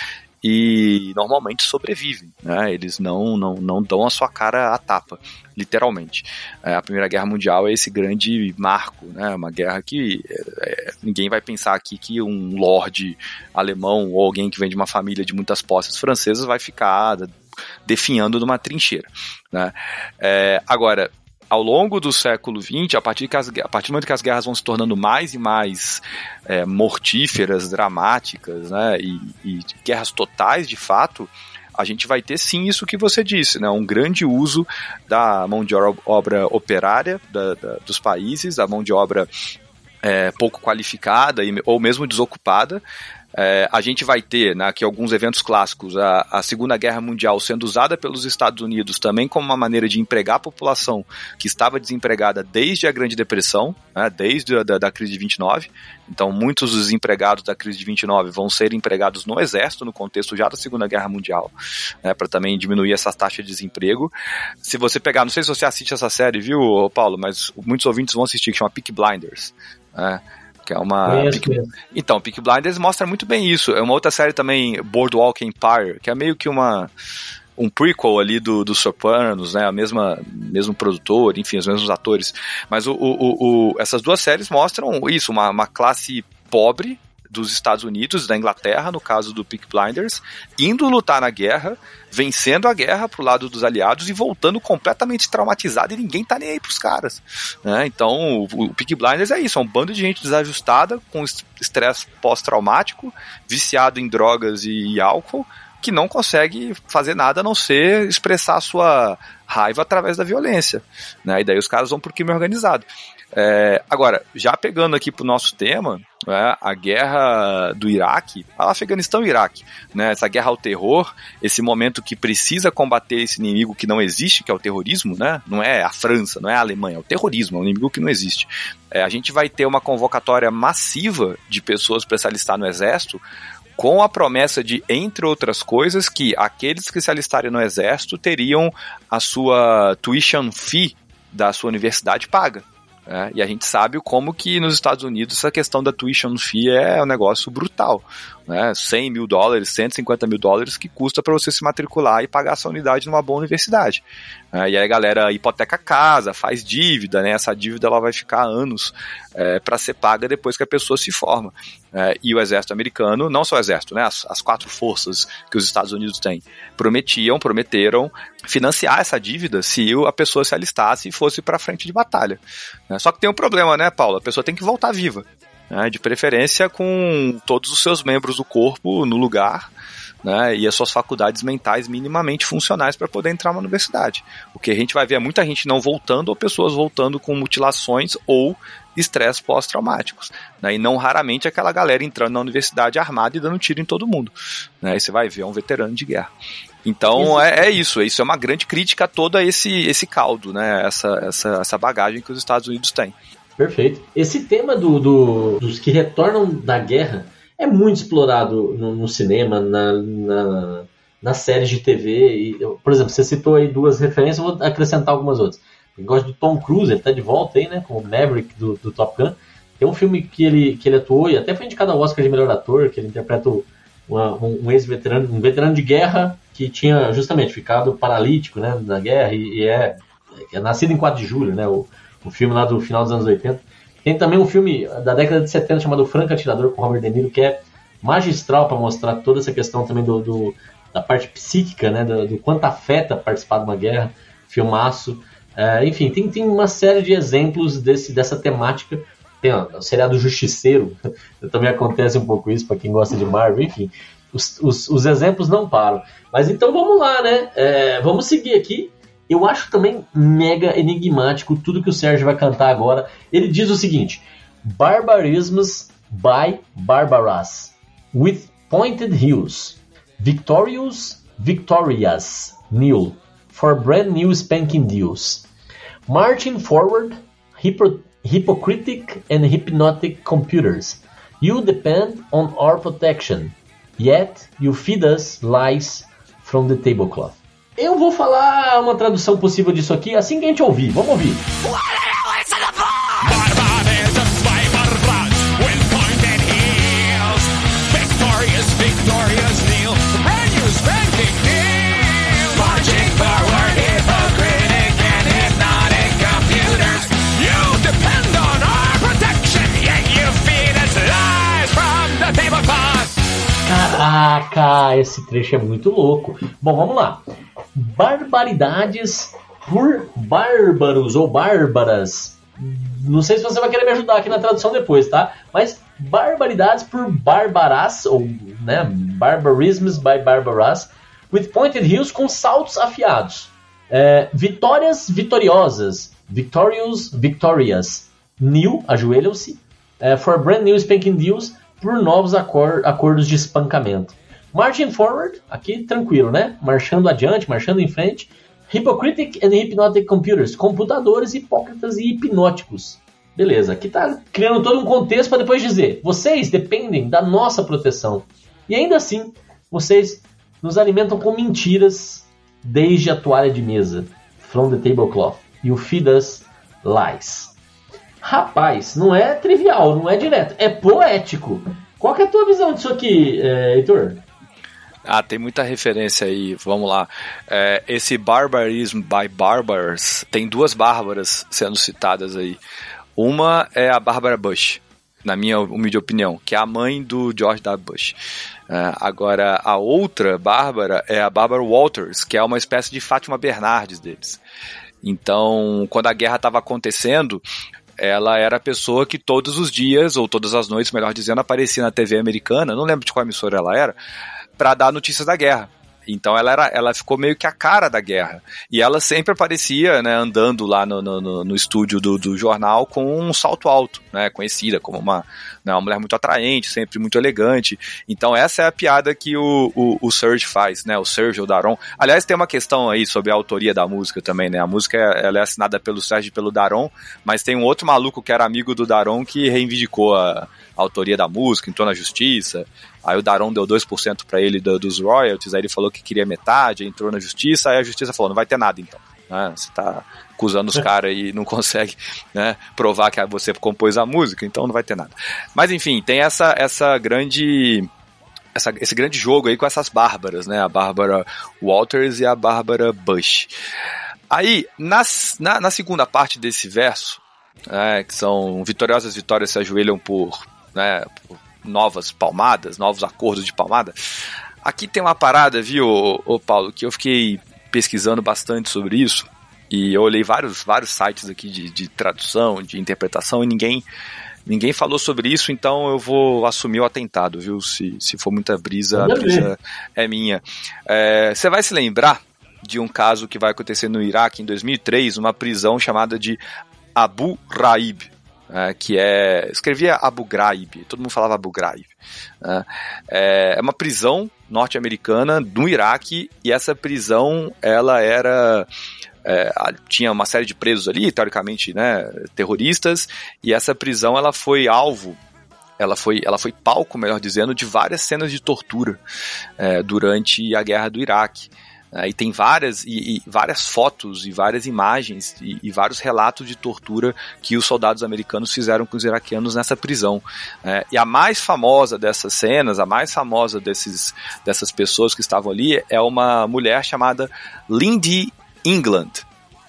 e normalmente sobrevivem, né? Eles não, não, não dão a sua cara à tapa, literalmente. É, a Primeira Guerra Mundial é esse grande marco, né? Uma guerra que é, é, ninguém vai pensar aqui que um lord alemão ou alguém que vem de uma família de muitas posses francesas vai ficar definhando numa trincheira, né? É, agora, ao longo do século XX, a partir, as, a partir do momento que as guerras vão se tornando mais e mais é, mortíferas, dramáticas, né, e, e, guerras totais de fato, a gente vai ter sim isso que você disse, né? Um grande uso da mão de obra operária da, da, dos países, da mão de obra é, pouco qualificada ou mesmo desocupada, é, a gente vai ter né, aqui alguns eventos clássicos, a, a, Segunda Guerra Mundial sendo usada pelos Estados Unidos também como uma maneira de empregar a população que estava desempregada desde a Grande Depressão, né, desde a da, da crise de 29. Então, muitos dos empregados da crise de 29 vão ser empregados no Exército, no contexto já da Segunda Guerra Mundial, né, para também diminuir essa taxa de desemprego. Se você pegar, não sei se você assiste essa série, viu, Paulo, mas muitos ouvintes vão assistir, que chama Peak Blinders. Né, que é uma. Peak... Então, Peak Blinders mostra muito bem isso. É uma outra série também, Boardwalk Empire, que é meio que uma um prequel ali do, do Sopranos, né? A mesma mesmo produtor, enfim, os mesmos atores. Mas o, o, o, essas duas séries mostram isso, uma, uma classe pobre dos Estados Unidos, da Inglaterra, no caso do Peak Blinders, indo lutar na guerra, vencendo a guerra pro lado dos aliados e voltando completamente traumatizado e ninguém tá nem aí pros caras. Né? Então, o, o Peak Blinders é isso, é um bando de gente desajustada, com estresse pós-traumático, viciado em drogas e, e álcool, que não consegue fazer nada a não ser expressar sua raiva através da violência. Né? E daí os caras vão pro crime organizado. É, agora, já pegando aqui para o nosso tema, né, a guerra do Iraque, Afeganistão e Iraque, né, essa guerra ao terror, esse momento que precisa combater esse inimigo que não existe, que é o terrorismo, né, não é a França, não é a Alemanha, é o terrorismo, é um inimigo que não existe. É, a gente vai ter uma convocatória massiva de pessoas para se alistar no exército, com a promessa de, entre outras coisas, que aqueles que se alistarem no exército teriam a sua tuition fee da sua universidade paga. É, e a gente sabe como que nos Estados Unidos essa questão da tuition fee é um negócio brutal. Né? 100 mil dólares, 150 mil dólares que custa para você se matricular e pagar essa unidade numa boa universidade. É, e aí a galera hipoteca casa, faz dívida, né? essa dívida ela vai ficar anos é, para ser paga depois que a pessoa se forma. É, e o exército americano, não só o exército, né? as, as quatro forças que os Estados Unidos têm, prometiam, prometeram financiar essa dívida se a pessoa se alistasse e fosse para frente de batalha. Né? Só que tem um problema, né, Paulo? A pessoa tem que voltar viva. Né? De preferência com todos os seus membros do corpo no lugar. Né, e as suas faculdades mentais minimamente funcionais para poder entrar na universidade. O que a gente vai ver é muita gente não voltando ou pessoas voltando com mutilações ou estresse pós-traumáticos. Né, e não raramente aquela galera entrando na universidade armada e dando tiro em todo mundo. Né, e você vai ver é um veterano de guerra. Então é, é, isso, isso é uma grande crítica a todo esse, esse caldo, né? Essa, essa, essa bagagem que os Estados Unidos têm. Perfeito. Esse tema do, do, dos que retornam da guerra é muito explorado no, no cinema, na, na, nas séries de TV. E, por exemplo, você citou aí duas referências, vou acrescentar algumas outras. Eu gosto do Tom Cruise, ele está de volta aí, né? Como Maverick do, do Top Gun. Tem um filme que ele, que ele atuou e até foi indicado ao Oscar de melhor ator, que ele interpreta uma, um, um ex-veterano, um veterano de guerra que tinha justamente ficado paralítico né, na guerra e, e é, é, nascido em 4 de julho, né? O, o filme lá do final dos anos 80. Tem também um filme da década de 70 chamado Franco Atirador com Robert De Niro, que é magistral para mostrar toda essa questão também do, do da parte psíquica, né, do, do, quanto afeta participar de uma guerra, filmaço. É, enfim, tem, tem uma série de exemplos desse, dessa temática. Tem ó, o seriado Justiceiro, também acontece um pouco isso para quem gosta de Marvel, enfim. Os, os, os, exemplos não param. Mas então vamos lá, né? É, vamos seguir aqui. Eu acho também mega enigmático tudo que o Sérgio vai cantar agora. Ele diz o seguinte: Barbarisms by Barbaras, with pointed heels, victorious, victorious, nil, for brand new spanking deals. Marching forward, hypo hypocritic and hypnotic computers. You depend on our protection, yet you feed us lies from the tablecloth. Eu vou falar uma tradução possível disso aqui assim que a gente ouvir. Vamos ouvir. Caraca, esse trecho é muito louco. Bom, vamos lá barbaridades por bárbaros ou bárbaras. Não sei se você vai querer me ajudar aqui na tradução depois, tá? Mas barbaridades por barbarás, ou né, barbarisms by barbarás, with pointed heels com saltos afiados. É, vitórias vitoriosas, victorious, victorious. New, ajoelham-se, é, for brand new spanking deals, por novos acor acordos de espancamento. Marching forward, aqui tranquilo, né? Marchando adiante, marchando em frente. Hypocritic and Hypnotic Computers, computadores hipócritas e hipnóticos. Beleza, aqui tá criando todo um contexto para depois dizer: vocês dependem da nossa proteção. E ainda assim, vocês nos alimentam com mentiras desde a toalha de mesa, from the tablecloth, e o feed us lies. Rapaz, não é trivial, não é direto, é poético. Qual é a tua visão disso aqui, é, Heitor? Ah, tem muita referência aí, vamos lá. É, esse Barbarism by Barbars, tem duas bárbaras sendo citadas aí. Uma é a Barbara Bush, na minha humilde opinião, que é a mãe do George W. Bush. É, agora, a outra Bárbara é a Barbara Walters, que é uma espécie de Fátima Bernardes deles. Então, quando a guerra estava acontecendo, ela era a pessoa que todos os dias, ou todas as noites, melhor dizendo, aparecia na TV americana, não lembro de qual emissora ela era, para dar notícias da guerra. Então ela, era, ela ficou meio que a cara da guerra. E ela sempre aparecia, né, andando lá no, no, no estúdio do, do, jornal com um salto alto, né, conhecida como uma, né, uma mulher muito atraente, sempre muito elegante. Então essa é a piada que o, o, o Serge faz, né, o Serge, o Daron. Aliás, tem uma questão aí sobre a autoria da música também, né, a música ela é assinada pelo Serge e pelo Daron, mas tem um outro maluco que era amigo do Daron que reivindicou a, a autoria da música, entrou na justiça. Aí o Daron deu 2% para ele do, dos royalties, aí ele falou que queria metade, entrou na justiça, aí a justiça falou: não vai ter nada então. Né? Você tá acusando os caras e não consegue né, provar que você compôs a música, então não vai ter nada. Mas enfim, tem essa, essa grande. Essa, esse grande jogo aí com essas bárbaras, né? A Bárbara Walters e a Bárbara Bush. Aí, nas, na, na segunda parte desse verso, é, que são vitoriosas vitórias se ajoelham por né, novas palmadas, novos acordos de palmada. Aqui tem uma parada, viu, ô, Paulo, que eu fiquei pesquisando bastante sobre isso e eu olhei vários, vários sites aqui de, de tradução, de interpretação e ninguém ninguém falou sobre isso, então eu vou assumir o atentado, viu? Se, se for muita brisa, a brisa é minha. É, você vai se lembrar de um caso que vai acontecer no Iraque em 2003, uma prisão chamada de Abu Raib é, que é. Escrevia Abu Ghraib, todo mundo falava Abu Ghraib. Né? É, é uma prisão norte-americana no Iraque e essa prisão ela era. É, tinha uma série de presos ali, teoricamente, né, terroristas, e essa prisão ela foi alvo ela foi, ela foi palco, melhor dizendo, de várias cenas de tortura é, durante a guerra do Iraque. E tem várias, e, e, várias fotos e várias imagens e, e, vários relatos de tortura que os soldados americanos fizeram com os iraquianos nessa prisão. É, e a mais famosa dessas cenas, a mais famosa desses, dessas pessoas que estavam ali é uma mulher chamada Lindy England.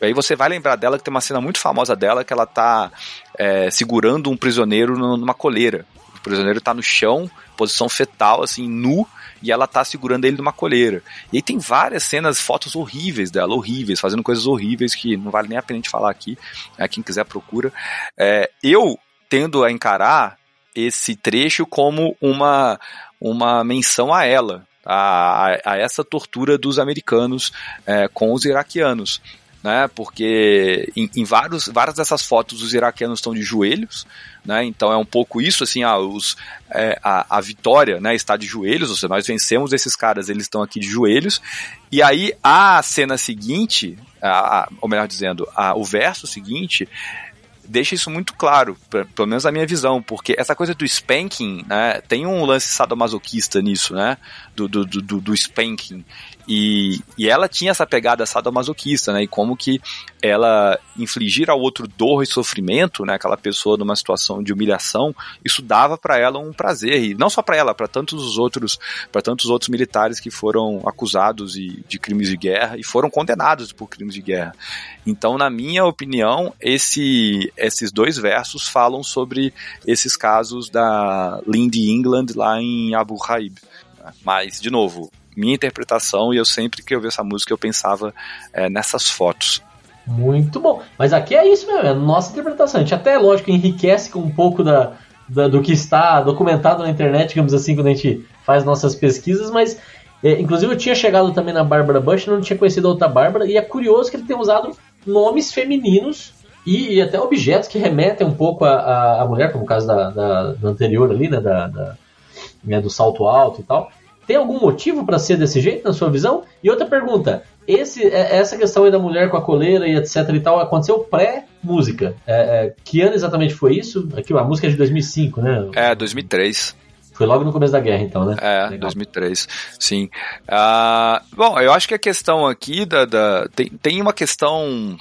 E aí você vai lembrar dela que tem uma cena muito famosa dela que ela está é, segurando um prisioneiro numa coleira. O prisioneiro está no chão, posição fetal, assim, nu, e ela tá segurando ele numa colheira. E aí tem várias cenas, fotos horríveis dela, horríveis, fazendo coisas horríveis que não vale nem a pena a gente falar aqui. É, quem quiser procura. É, eu tendo a encarar esse trecho como uma, uma menção a ela, a, a, essa tortura dos americanos é, com os iraquianos né? Porque em, em, vários, várias dessas fotos os iraquianos estão de joelhos, né? Então é um pouco isso, assim, ah, os, é, a, a vitória, né? Está de joelhos, ou seja, nós vencemos esses caras, eles estão aqui de joelhos. E aí a cena seguinte, a, a, ou melhor dizendo, a, o verso seguinte deixa isso muito claro, pra, pelo menos na minha visão, porque essa coisa do spanking, né, tem um lance sadomasoquista nisso, né, do, do, do, do spanking, e, e ela tinha essa pegada sadomasoquista, né? E como que ela infligir ao outro dor e sofrimento, né? Aquela pessoa numa situação de humilhação, isso dava para ela um prazer e não só para ela, para tantos os outros, para tantos outros militares que foram acusados de, de crimes de guerra e foram condenados por crimes de guerra. Então, na minha opinião, esse, esses dois versos falam sobre esses casos da Lindy England lá em Abu Ghraib. Mas, de novo, minha interpretação, e eu sempre que eu vi essa música eu pensava é, nessas fotos. Muito bom. Mas aqui é isso mesmo, é a nossa interpretação. A gente até, lógico, enriquece com um pouco da, da, do que está documentado na internet, digamos assim, quando a gente faz nossas pesquisas, mas É, inclusive eu tinha chegado também na Bárbara Bush, não tinha conhecido a outra Bárbara, e é curioso que ele tenha usado nomes femininos e, e até objetos que remetem um pouco à, mulher, como o caso da, da, da anterior ali, né, da, da né, do salto alto e tal. Tem algum motivo para ser desse jeito, na sua visão? E outra pergunta: esse, é, essa questão aí da mulher com a coleira e etc e tal aconteceu pré-música. É, é, que ano exatamente foi isso? Aqui, a música é de 2005, né? É, 2003. Foi logo no começo da guerra, então, né? É, Legal. 2003, sim. Uh, bom, eu acho que a questão aqui da, da tem, tem uma questão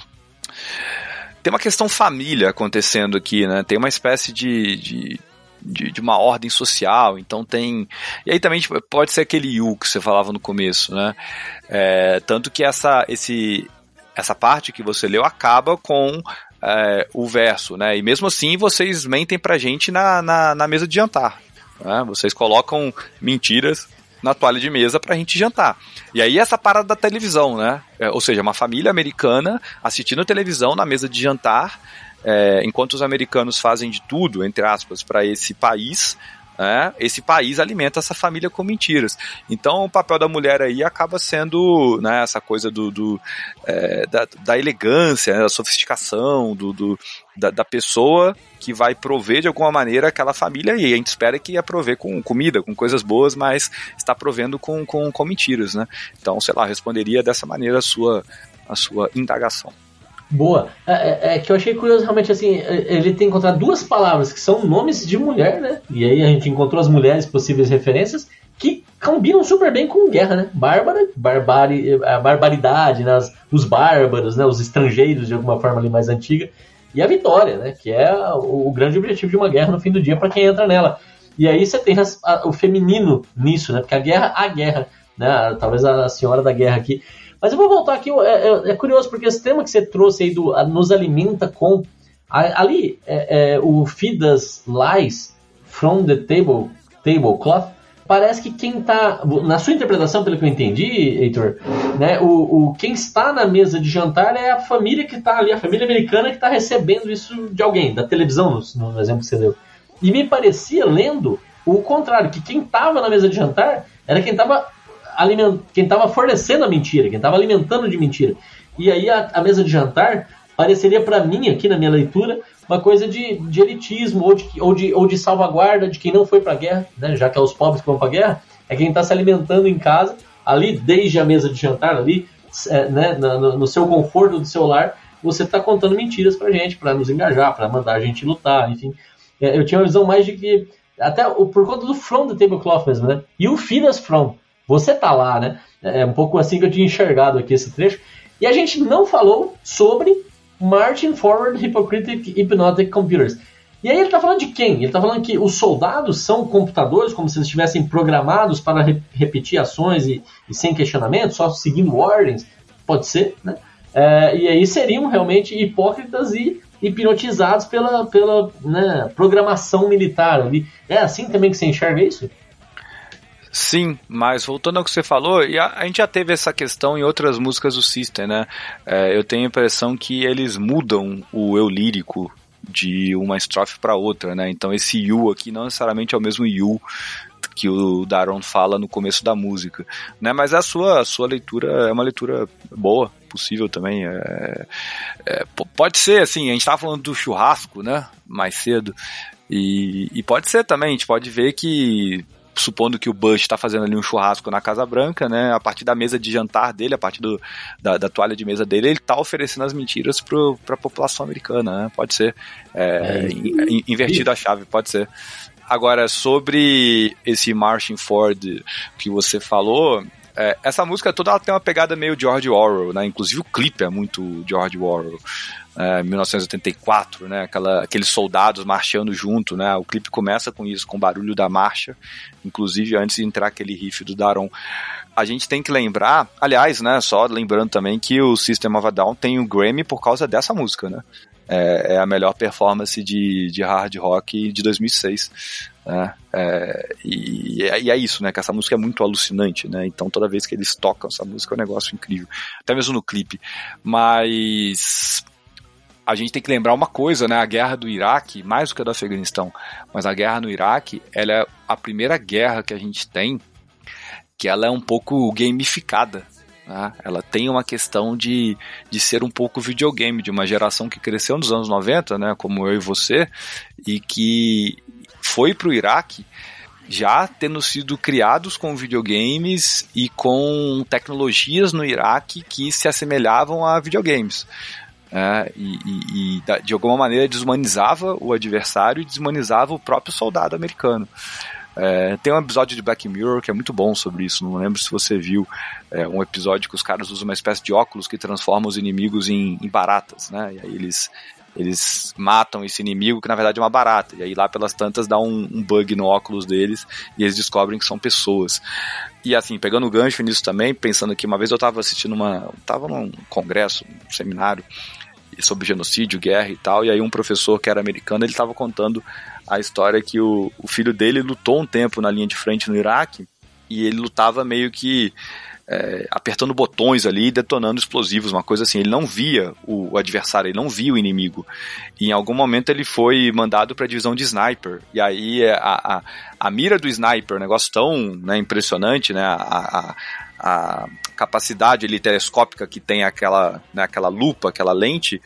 tem uma questão família acontecendo aqui, né? Tem uma espécie de, de, de, de, uma ordem social, então tem. E aí também tipo, pode ser aquele you que você falava no começo, né? É, tanto que essa, esse, essa parte que você leu acaba com é, o verso, né? E mesmo assim vocês mentem pra gente na, na, na mesa de jantar. Né? Vocês colocam mentiras na toalha de mesa pra gente jantar. E aí essa parada da televisão, né? É, ou seja, uma família americana assistindo televisão na mesa de jantar é, enquanto os americanos fazem de tudo, entre aspas, para esse país, né, esse país alimenta essa família com mentiras. Então o papel da mulher aí acaba sendo né, essa coisa do, do é, da, da, elegância, né, da sofisticação, do, do da, da, pessoa que vai prover de alguma maneira aquela família e a gente espera que ia prover com comida, com coisas boas, mas está provendo com, com, com mentiras, né? Então, sei lá, responderia dessa maneira a sua, a sua indagação. Boa. É, é, é, que eu achei curioso realmente assim, é, ele tem encontrado duas palavras que são nomes de mulher, né? E aí a gente encontrou as mulheres possíveis referências que combinam super bem com guerra, né? Bárbara, barbari, a barbaridade, né? os bárbaros, né? Os estrangeiros de alguma forma ali mais antiga. E a vitória, né? Que é o, grande objetivo de uma guerra no fim do dia para quem entra nela. E aí você tem o feminino nisso, né? Porque a guerra, a guerra, né? Talvez a senhora da guerra aqui mas eu vou voltar aqui, é, é, é curioso, porque esse tema que você trouxe aí do nos alimenta com. Ali, é, é, o Feed Us Lies from the table, Tablecloth, parece que quem está. Na sua interpretação, pelo que eu entendi, Heitor, né, o, o, quem está na mesa de jantar é a família que está ali, a família americana que está recebendo isso de alguém, da televisão, no, no exemplo que você deu. E me parecia, lendo, o contrário, que quem estava na mesa de jantar era quem estava aliment... quem estava fornecendo a mentira, quem estava alimentando de mentira. E aí a, a mesa de jantar pareceria para mim, aqui na minha leitura, uma coisa de, de elitismo ou de, ou, de, ou de salvaguarda de quem não foi para a guerra, né? já que é os pobres que vão para a guerra, é quem está se alimentando em casa, ali desde a mesa de jantar, ali é, né, no, no, seu conforto do seu lar, você está contando mentiras para gente, para nos engajar, para mandar a gente lutar, enfim. É, eu tinha uma visão mais de que, até por conta do From the Tablecloth mesmo, né? E o Us From, você tá lá, né? É um pouco assim que eu tinha enxergado aqui esse trecho. E a gente não falou sobre Marching Forward Hypocritic Hypnotic Computers. E aí ele está falando de quem? Ele está falando que os soldados são computadores, como se eles estivessem programados para re repetir ações e, e, sem questionamento, só seguindo ordens. Pode ser, né? É, e aí seriam realmente hipócritas e hipnotizados pela, pela né, programação militar ali. É assim também que você enxerga isso? Sim, mas voltando ao que você falou, e a, a, gente já teve essa questão em outras músicas do System, né? É, eu tenho a impressão que eles mudam o eu lírico de uma estrofe para outra, né? Então esse you aqui não necessariamente é o mesmo you que o Daron fala no começo da música, né? Mas a sua, a sua leitura é uma leitura boa, possível também. É, é, pode ser, assim, a gente estava falando do churrasco, né? Mais cedo. E, e pode ser também, a gente pode ver que supondo que o Bush está fazendo ali um churrasco na Casa Branca, né? A partir da mesa de jantar dele, a partir do, da, da toalha de mesa dele, ele está oferecendo as mentiras para a população americana, né? Pode ser. É, é. In, invertido a chave, pode ser. Agora, sobre esse Marching Ford que você falou, é, essa música toda ela tem uma pegada meio George Orwell, né? Inclusive o clipe é muito George Orwell é, 1984, né? Aquela, aqueles soldados marchando junto, né? O clipe começa com isso, com o barulho da marcha, inclusive antes de entrar aquele riff do Daron. A gente tem que lembrar, aliás, né? Só lembrando também que o System of a Down tem o um Grammy por causa dessa música, né? É, é, a melhor performance de, de hard rock de 2006. Né? É, e, e, é isso, né? Que essa música é muito alucinante, né? Então toda vez que eles tocam essa música é um negócio incrível. Até mesmo no clipe. Mas a gente tem que lembrar uma coisa, né? A guerra do Iraque, mais do que a do Afeganistão, mas a guerra no Iraque, ela é a primeira guerra que a gente tem que ela é um pouco gamificada. Né? Ela tem uma questão de, de ser um pouco videogame, de uma geração que cresceu nos anos 90, né, como eu e você, e que foi para o Iraque já tendo sido criados com videogames e com tecnologias no Iraque que se assemelhavam a videogames. É, e, e, e, de alguma maneira desumanizava o adversário e desumanizava o próprio soldado americano. É, tem um episódio de Black Mirror que é muito bom sobre isso. Não lembro se você viu é, um episódio que os caras usam uma espécie de óculos que transforma os inimigos em, em baratas, né? E aí eles eles matam esse inimigo que na verdade é uma barata. E aí lá pelas tantas dá um, um, bug no óculos deles e eles descobrem que são pessoas. E assim, pegando o gancho nisso também, pensando que uma vez eu estava assistindo uma. tava num congresso, um seminário, sobre genocídio, guerra e tal, e aí um professor que era americano, ele estava contando a história que o, o filho dele lutou um tempo na linha de frente no Iraque, e ele lutava meio que é, apertando botões ali, detonando explosivos, uma coisa assim. Ele não via o, o, adversário, ele não via o inimigo. E em algum momento ele foi mandado para a divisão de sniper. E aí é, a, a, a mira do sniper, um negócio tão né, impressionante, né? A, a, capacidade ali, telescópica que tem aquela, né, aquela lupa, aquela lente,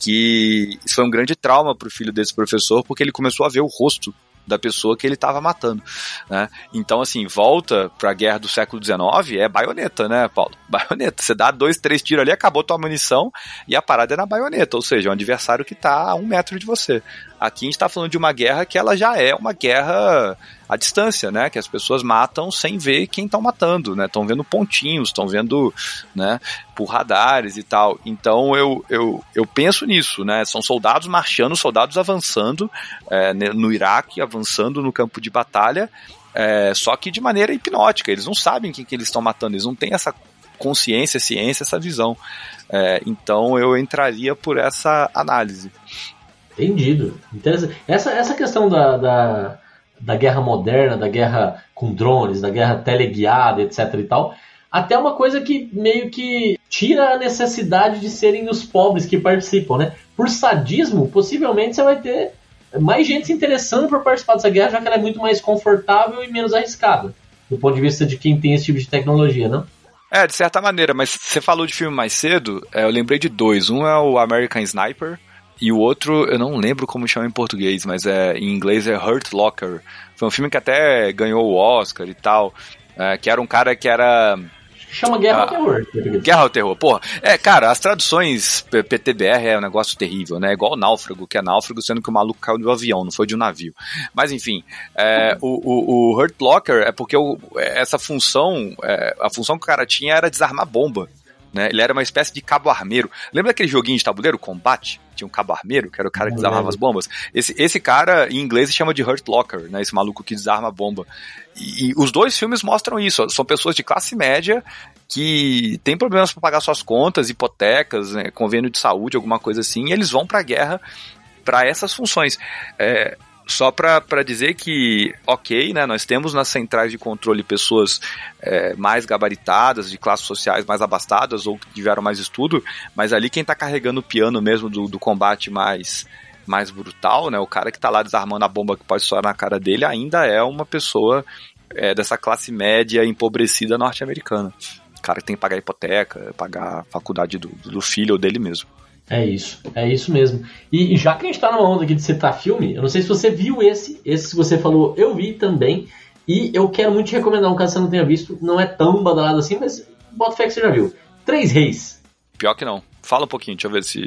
que foi um grande trauma para o filho desse professor, porque ele começou a ver o rosto da pessoa que ele estava matando, né? Então, assim, volta para a guerra do século XIX, é baioneta, né, Paulo? Baioneta. Você dá dois, três tiros ali, acabou tua munição e a parada é na baioneta, ou seja, é um adversário que está a um metro de você. Aqui a gente está falando de uma guerra que ela já é uma guerra à distância, né? Que as pessoas matam sem ver quem estão matando, né? Estão vendo pontinhos, estão vendo, né? Por radares e tal. Então eu, eu, eu penso nisso, né? São soldados marchando, soldados avançando é, no Iraque, avançando no campo de batalha, é, só que de maneira hipnótica. Eles não sabem quem que eles estão matando, eles não têm essa consciência, ciência, essa visão. É, então eu entraria por essa análise. Entendido. Essa, essa questão da, da, da guerra moderna, da guerra com drones, da guerra teleguiada, etc e tal, até uma coisa que meio que tira a necessidade de serem os pobres que participam, né? Por sadismo, possivelmente você vai ter mais gente se interessando por participar dessa guerra, já que ela é muito mais confortável e menos arriscada, do ponto de vista de quem tem esse tipo de tecnologia, não? É, de certa maneira, mas você falou de filme mais cedo, é, eu lembrei de dois. Um é o American Sniper, e o outro, eu não lembro como chama em português, mas é em inglês é Hurt Locker. Foi um filme que até ganhou o Oscar e tal. É, que era um cara que era. Chama Guerra ah, ao Terror. Guerra ao Terror, porra. É, cara, as traduções PTBR é um negócio terrível, né? Igual o Náufrago, que é Náufrago, sendo que o maluco caiu do avião, não foi de um navio. Mas enfim, é, o, o, o, Hurt Locker é porque o, essa função, é, a função que o cara tinha era desarmar bomba. Né? Ele era uma espécie de cabo armeiro. Lembra aquele joguinho de tabuleiro, Combate? Tinha um cabo armeiro, que era o cara que desarmava as bombas. Esse, esse cara, em inglês, se chama de Hurt Locker, né? Esse maluco que desarma a bomba. E, e os dois filmes mostram isso. São pessoas de classe média que têm problemas para pagar suas contas, hipotecas, né? convênio de saúde, alguma coisa assim, e eles vão para a guerra para essas funções. É, só para dizer que, ok, né, nós temos nas centrais de controle pessoas é, mais gabaritadas, de classes sociais mais abastadas ou que tiveram mais estudo, mas ali quem está carregando o piano mesmo do, do combate mais mais brutal, né, o cara que está lá desarmando a bomba que pode estourar na cara dele ainda é uma pessoa é, dessa classe média empobrecida norte-americana. O cara que tem que pagar hipoteca, pagar a faculdade do, do filho ou dele mesmo. É isso, é isso mesmo. E, e já que a gente tá numa onda aqui de citar filme, eu não sei se você viu esse, esse que você falou, eu vi também. E eu quero muito te recomendar um caso que você não tenha visto, não é tão badalado assim, mas bota fé que você já viu. Três Reis. Pior que não. Fala um pouquinho, deixa eu ver se,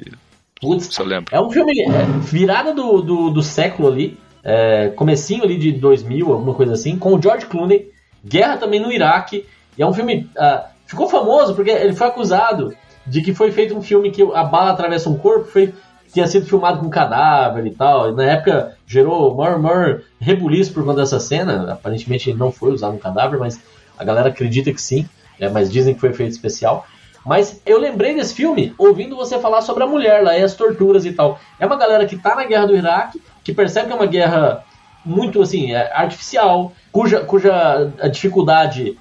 Putz, se eu lembro. É um filme é, virada do, do, do, século ali, é, comecinho ali de 2000, alguma coisa assim, com o George Clooney, guerra também no Iraque. E é um filme... Uh, ficou famoso porque ele foi acusado de que foi feito um filme que a bala atravessa um corpo, foi tinha sido filmado com cadáver e tal. E na época gerou maior, maior rebuliço por conta dessa cena. Aparentemente não foi usado um cadáver, mas a galera acredita que sim. Né? Mas dizem que foi feito especial. Mas eu lembrei desse filme ouvindo você falar sobre a mulher lá e as torturas e tal. É uma galera que tá na guerra do Iraque, que percebe que é uma guerra muito assim, é artificial, cuja, cuja a dificuldade é,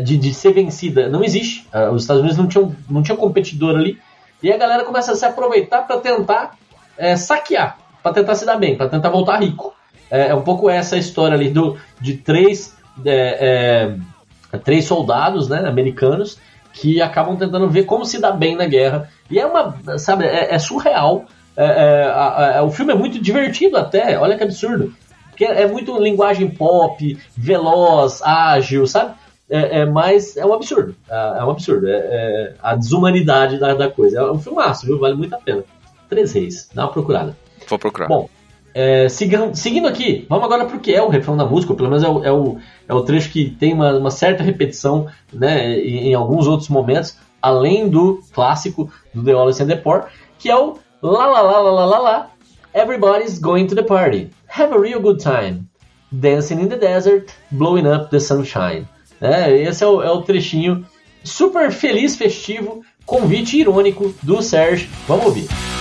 de, de ser vencida não existe. É, os Estados Unidos não tinham, não tinham competidor ali. E a galera começa a se aproveitar para tentar é, saquear, para tentar se dar bem, para tentar voltar rico. É, é, um pouco essa história ali do, de três é, três soldados, né, americanos, que acabam tentando ver como se dá bem na guerra. E é uma, sabe, é, é surreal. É, é, o filme é muito divertido até, olha que absurdo. Porque é muito linguagem pop, veloz, ágil, sabe? É, é, mas é um absurdo. É, é um absurdo. É, é, a desumanidade da, da coisa. É um filmaço, viu? Vale muito a pena. Três Reis. Dá uma procurada. Vou procurar. Bom, é, seguindo, seguindo aqui, vamos agora para o que é o refrão da música, ou pelo menos é o, é o, é o trecho que tem uma, uma certa repetição né, em, em, alguns outros momentos, além do clássico do The Wallace and the Poor, que é o La La La La La La, Everybody's going to the party. Have a real good time. Dancing in the desert, blowing up the sunshine. É, esse é o, é o trechinho super feliz, festivo, convite irônico do Serge. Vamos ouvir.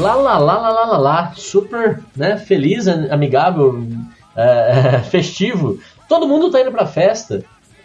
Lá lá lá lá lá lá lá, super né, feliz, amigável, é, festivo. Todo mundo tá indo pra festa,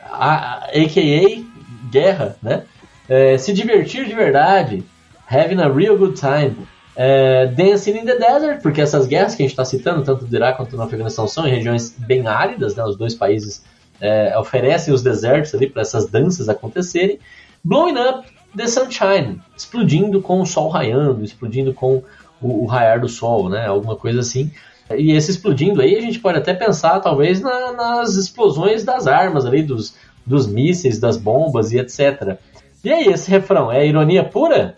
a, a, a.k.a. guerra, né? É, se divertir de verdade, having a real good time. É, Dancing in the Desert, porque essas guerras que a gente está citando, tanto do Iraque quanto no Afeganistão, são em regiões bem áridas, né, os dois países é, oferecem os desertos ali para essas danças acontecerem. Blowing Up the Sunshine, explodindo com o sol raiando, explodindo com o, o raiar do sol, né? Alguma coisa assim. E esse explodindo aí, a gente pode até pensar, talvez, na, nas explosões das armas ali, dos, dos mísseis, das bombas e etc. E aí, esse refrão, é ironia pura?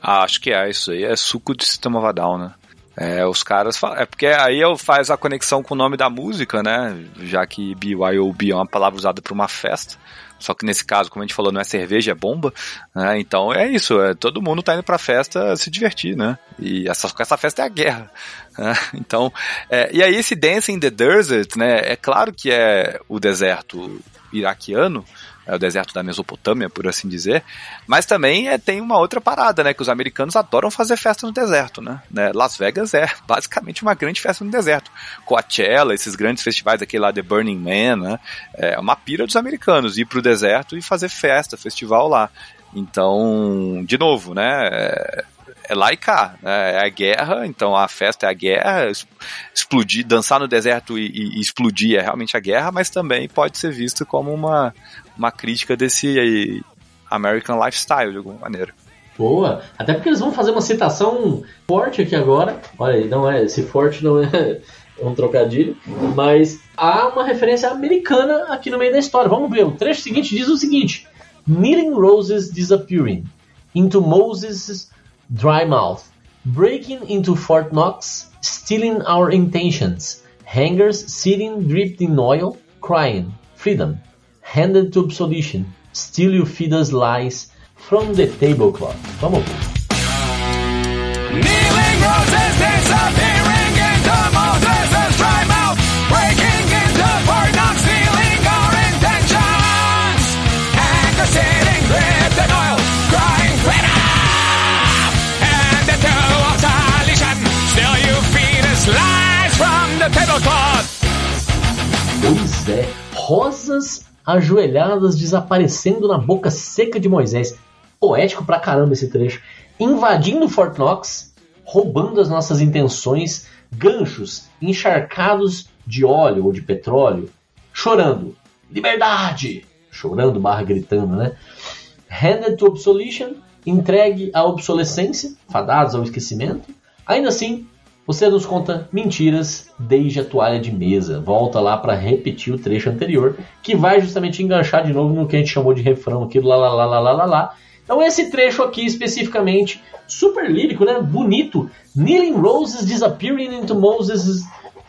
Ah, acho que é, isso aí é suco de sistema Vadal, né? É, os caras falam, é porque aí eu faz a conexão com o nome da música, né? Já que BYOB é uma palavra usada para uma festa. Só que nesse caso, como a gente falou, não é cerveja, é bomba. Né? Então é isso, é, todo mundo tá indo pra festa se divertir, né? E essa, essa festa é a guerra. Né? Então, é, e aí esse Dancing in the Desert, né? É claro que é o deserto iraquiano, é o deserto da Mesopotâmia, por assim dizer. Mas também é, tem uma outra parada, né? Que os americanos adoram fazer festa no deserto, né? né? Las Vegas é basicamente uma grande festa no deserto. Coachella, esses grandes festivais, aquele lá The Burning Man, né? É uma pira dos americanos ir pro deserto e fazer festa, festival lá. Então, de novo, né? É, é lá e cá, né? é a guerra, então a festa é a guerra, explodir, dançar no deserto e, e, explodir é realmente a guerra, mas também pode ser visto como uma, uma crítica desse American lifestyle de alguma maneira. Boa, até porque eles vão fazer uma citação forte aqui agora. Olha, não é, esse forte não é um trocadilho, mas há uma referência americana aqui no meio da história. Vamos ver, o trecho seguinte diz o seguinte: Kneeling Roses disappearing into Moses' dry mouth, breaking into Fort Knox, stealing our intentions, hangers sitting dripped in oil, crying, freedom, handed to absolution, still you feed us lies from the tablecloth. Vamos rosas ajoelhadas desaparecendo na boca seca de Moisés. Poético pra caramba esse trecho. Invadindo Fort Knox, roubando as nossas intenções, ganchos encharcados de óleo ou de petróleo, chorando. Liberdade! Chorando barra gritando, né? Handed to obsolescence, entregue à obsolescência, fadados ao esquecimento. Ainda assim, você nos conta mentiras desde a toalha de mesa. Volta lá para repetir o trecho anterior, que vai justamente enganchar de novo no que a gente chamou de refrão aqui, lá lá lá lá lá lá lá. Então esse trecho aqui especificamente, super lírico, né? Bonito. Kneeling Roses disappearing into Moses'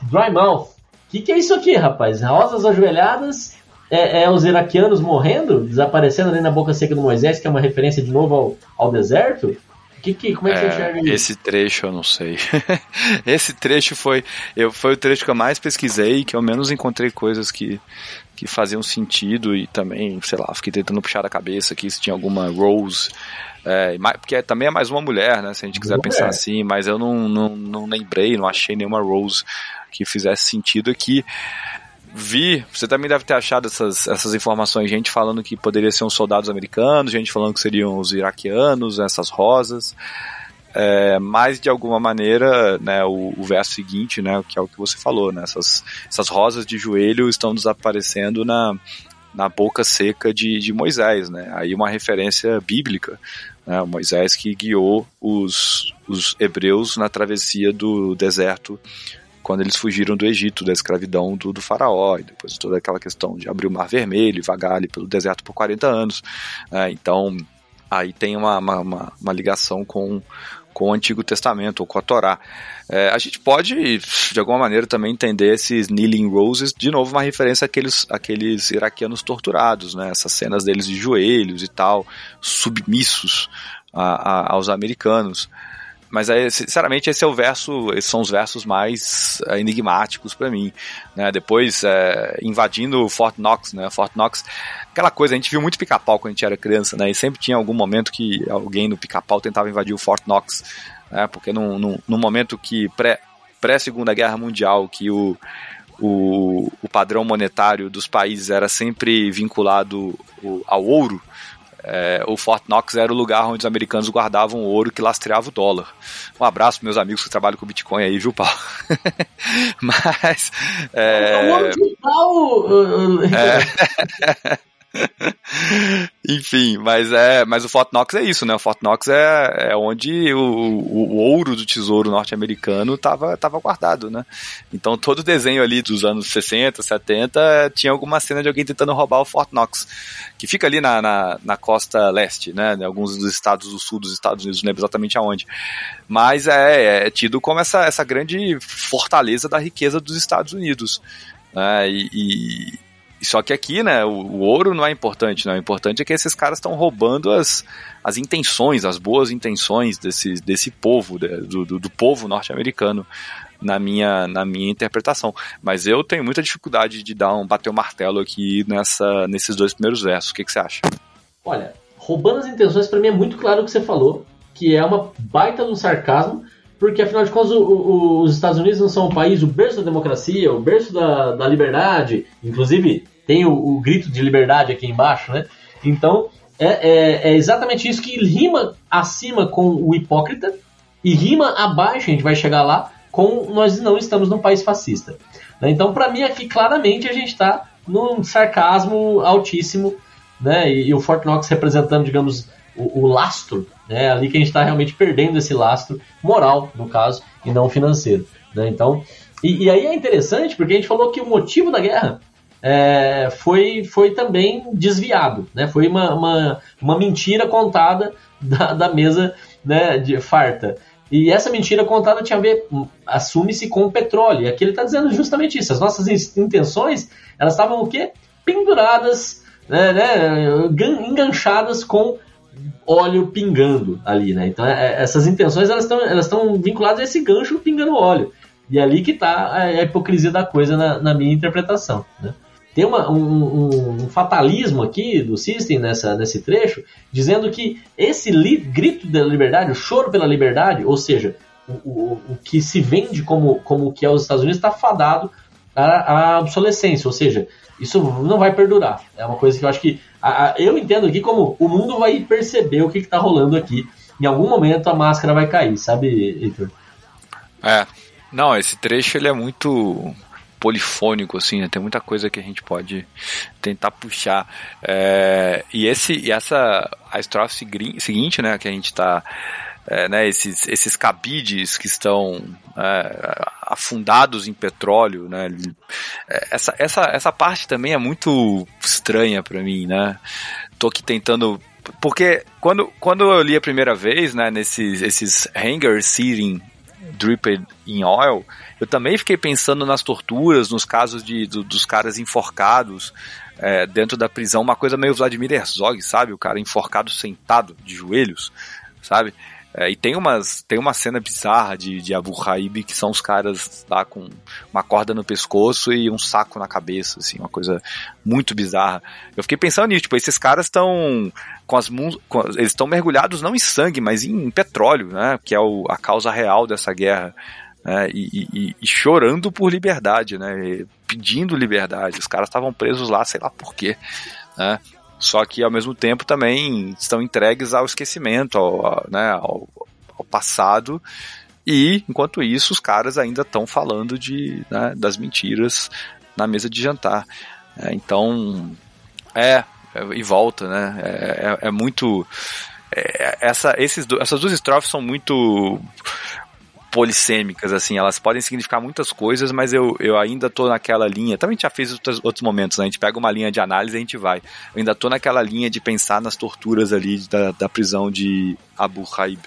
dry mouth. O que, que é isso aqui, rapaz? Rosas ajoelhadas, é, é, os iraquianos morrendo, desaparecendo ali na boca seca do Moisés, que é uma referência de novo ao, ao deserto. Que, que, como é que é, você enxerga isso? Esse trecho eu não sei. esse trecho foi, eu, foi o trecho que eu mais pesquisei, que eu menos encontrei coisas que, que faziam sentido e também, sei lá, fiquei tentando puxar da cabeça aqui se tinha alguma Rose. É, porque também é mais uma mulher, né? Se a gente quiser pensar assim, mas eu não, não, não lembrei, não achei nenhuma Rose que fizesse sentido aqui vi, você também deve ter achado essas, essas informações, gente falando que poderia ser uns soldados americanos, gente falando que seriam os iraquianos, essas rosas. É, mas de alguma maneira, né, o, o, verso seguinte, né, que é o que você falou, né, essas, essas rosas de joelho estão desaparecendo na, na boca seca de, de Moisés, né, aí uma referência bíblica, né, Moisés que guiou os, os hebreus na travessia do deserto quando eles fugiram do Egito, da escravidão do, do faraó, e depois toda aquela questão de abrir o Mar Vermelho e vagar ali pelo deserto por 40 anos. Né? Então, aí tem uma, uma, uma, ligação com, com o Antigo Testamento, ou com a Torá. É, a gente pode, de alguma maneira, também entender esses Kneeling Roses, de novo, uma referência àqueles, àqueles iraquianos torturados, né? essas cenas deles de joelhos e tal, submissos a, a, aos americanos. Mas sinceramente, esse é o verso, esses são os versos mais é, enigmáticos para mim, né? Depois é, invadindo Fort Knox, né? Fort Knox, aquela coisa, a gente viu muito pica-pau quando a gente era criança, né? E sempre tinha algum momento que alguém no pica-pau tentava invadir o Fort Knox, né? Porque num, num momento que pré pré Segunda Guerra Mundial, que o o, o padrão monetário dos países era sempre vinculado ao ouro, é, o Fort Knox era o lugar onde os americanos guardavam ouro que lastreava o dólar. Um abraço para meus amigos que trabalham com Bitcoin aí, viu, Paulo? Mas. É... O ouro de pau! É... Enfim, mas é, mas o Fort Knox é isso, né? O Fort Knox é, é onde o, o, o ouro do tesouro norte-americano estava tava guardado, né? Então todo o desenho ali dos anos 60, 70 tinha alguma cena de alguém tentando roubar o Fort Knox, que fica ali na, na, na costa leste, né? Em alguns dos estados do sul dos Estados Unidos, não lembro exatamente aonde. Mas é, é tido como essa, essa grande fortaleza da riqueza dos Estados Unidos. Né? e, e só que aqui, né, o, o, ouro não é importante, não. O importante é que esses caras estão roubando as, as intenções, as boas intenções desse, desse povo, do, do, do povo norte-americano, na minha, na minha interpretação. Mas eu tenho muita dificuldade de dar um bater o um martelo aqui nessa, nesses dois primeiros versos. O que, que você acha? Olha, roubando as intenções, para mim é muito claro o que você falou, que é uma baita de um sarcasmo, porque afinal de contas o, o, os Estados Unidos não são um país, o berço da democracia, o berço da, da liberdade, inclusive tem o, o, grito de liberdade aqui embaixo, né? Então é, é, é, exatamente isso que rima acima com o hipócrita e rima abaixo, a gente vai chegar lá, com nós não estamos num país fascista. Né? Então, para mim, aqui claramente a gente está num sarcasmo altíssimo, né? E, e, o Fort Knox representando, digamos, o, o lastro, né? Ali que a gente está realmente perdendo esse lastro moral, no caso, e não financeiro. Né? Então, e, e aí é interessante porque a gente falou que o motivo da guerra é, foi, foi também desviado, né? Foi uma, uma, uma mentira contada da, da mesa né, de farta. E essa mentira contada tinha a ver, assume-se com o petróleo. E aqui ele está dizendo justamente isso. As nossas intenções, elas estavam o quê? Penduradas, né, né, enganchadas com óleo pingando ali, né? Então é, é essas intenções elas estão elas estão vinculadas a esse gancho pingando óleo. E é ali que está a hipocrisia da coisa na, na minha interpretação, né? Tem uma, um, um, fatalismo aqui do System nessa, nesse trecho, dizendo que esse li, grito da liberdade, o choro pela liberdade, ou seja, o, o, o que se vende como, como o que é os Estados Unidos, está fadado à, à, obsolescência, ou seja, isso não vai perdurar. É uma coisa que eu acho que. A, a, eu entendo aqui como o mundo vai perceber o que está rolando aqui. Em algum momento a máscara vai cair, sabe, Heitor? É. Não, esse trecho ele é muito polifônico, assim, né? Tem muita coisa que a gente pode tentar puxar. É, e esse, e essa, a estrofe seguinte, né, que a gente está é, né, esses, esses cabides que estão é, afundados em petróleo, né, é, essa, essa, essa parte também é muito estranha para mim, né, tô aqui tentando porque quando, quando eu li a primeira vez, né, nesses esses hangers seating dripped in oil, eu também fiquei pensando nas torturas, nos casos de, do, dos caras enforcados é, dentro da prisão, uma coisa meio Vladimir Herzog, sabe? O cara enforcado sentado de joelhos, sabe? É, e tem, umas, tem uma cena bizarra de, de Abu Haib que são os caras lá com uma corda no pescoço e um saco na cabeça, assim, uma coisa muito bizarra. Eu fiquei pensando nisso, tipo, esses caras estão com as com, eles estão mergulhados não em sangue, mas em, em petróleo, né? Que é o, a causa real dessa guerra. Né, e, e, e, chorando por liberdade, né? Pedindo liberdade. Os caras estavam presos lá, sei lá por quê. Né? Só que ao mesmo tempo também estão entregues ao esquecimento, ao, ao, né, ao, ao passado. E enquanto isso, os caras ainda estão falando de, né, das mentiras na mesa de jantar. É, então, é, é, e volta, né? É, é, é muito. É, essa, esses, essas duas estrofes são muito polissêmicas, assim, elas podem significar muitas coisas, mas eu, eu ainda tô naquela linha, também já fez outros, outros momentos, né? a gente pega uma linha de análise e a gente vai. Eu ainda tô naquela linha de pensar nas torturas ali da, da prisão de Abu Ghraib.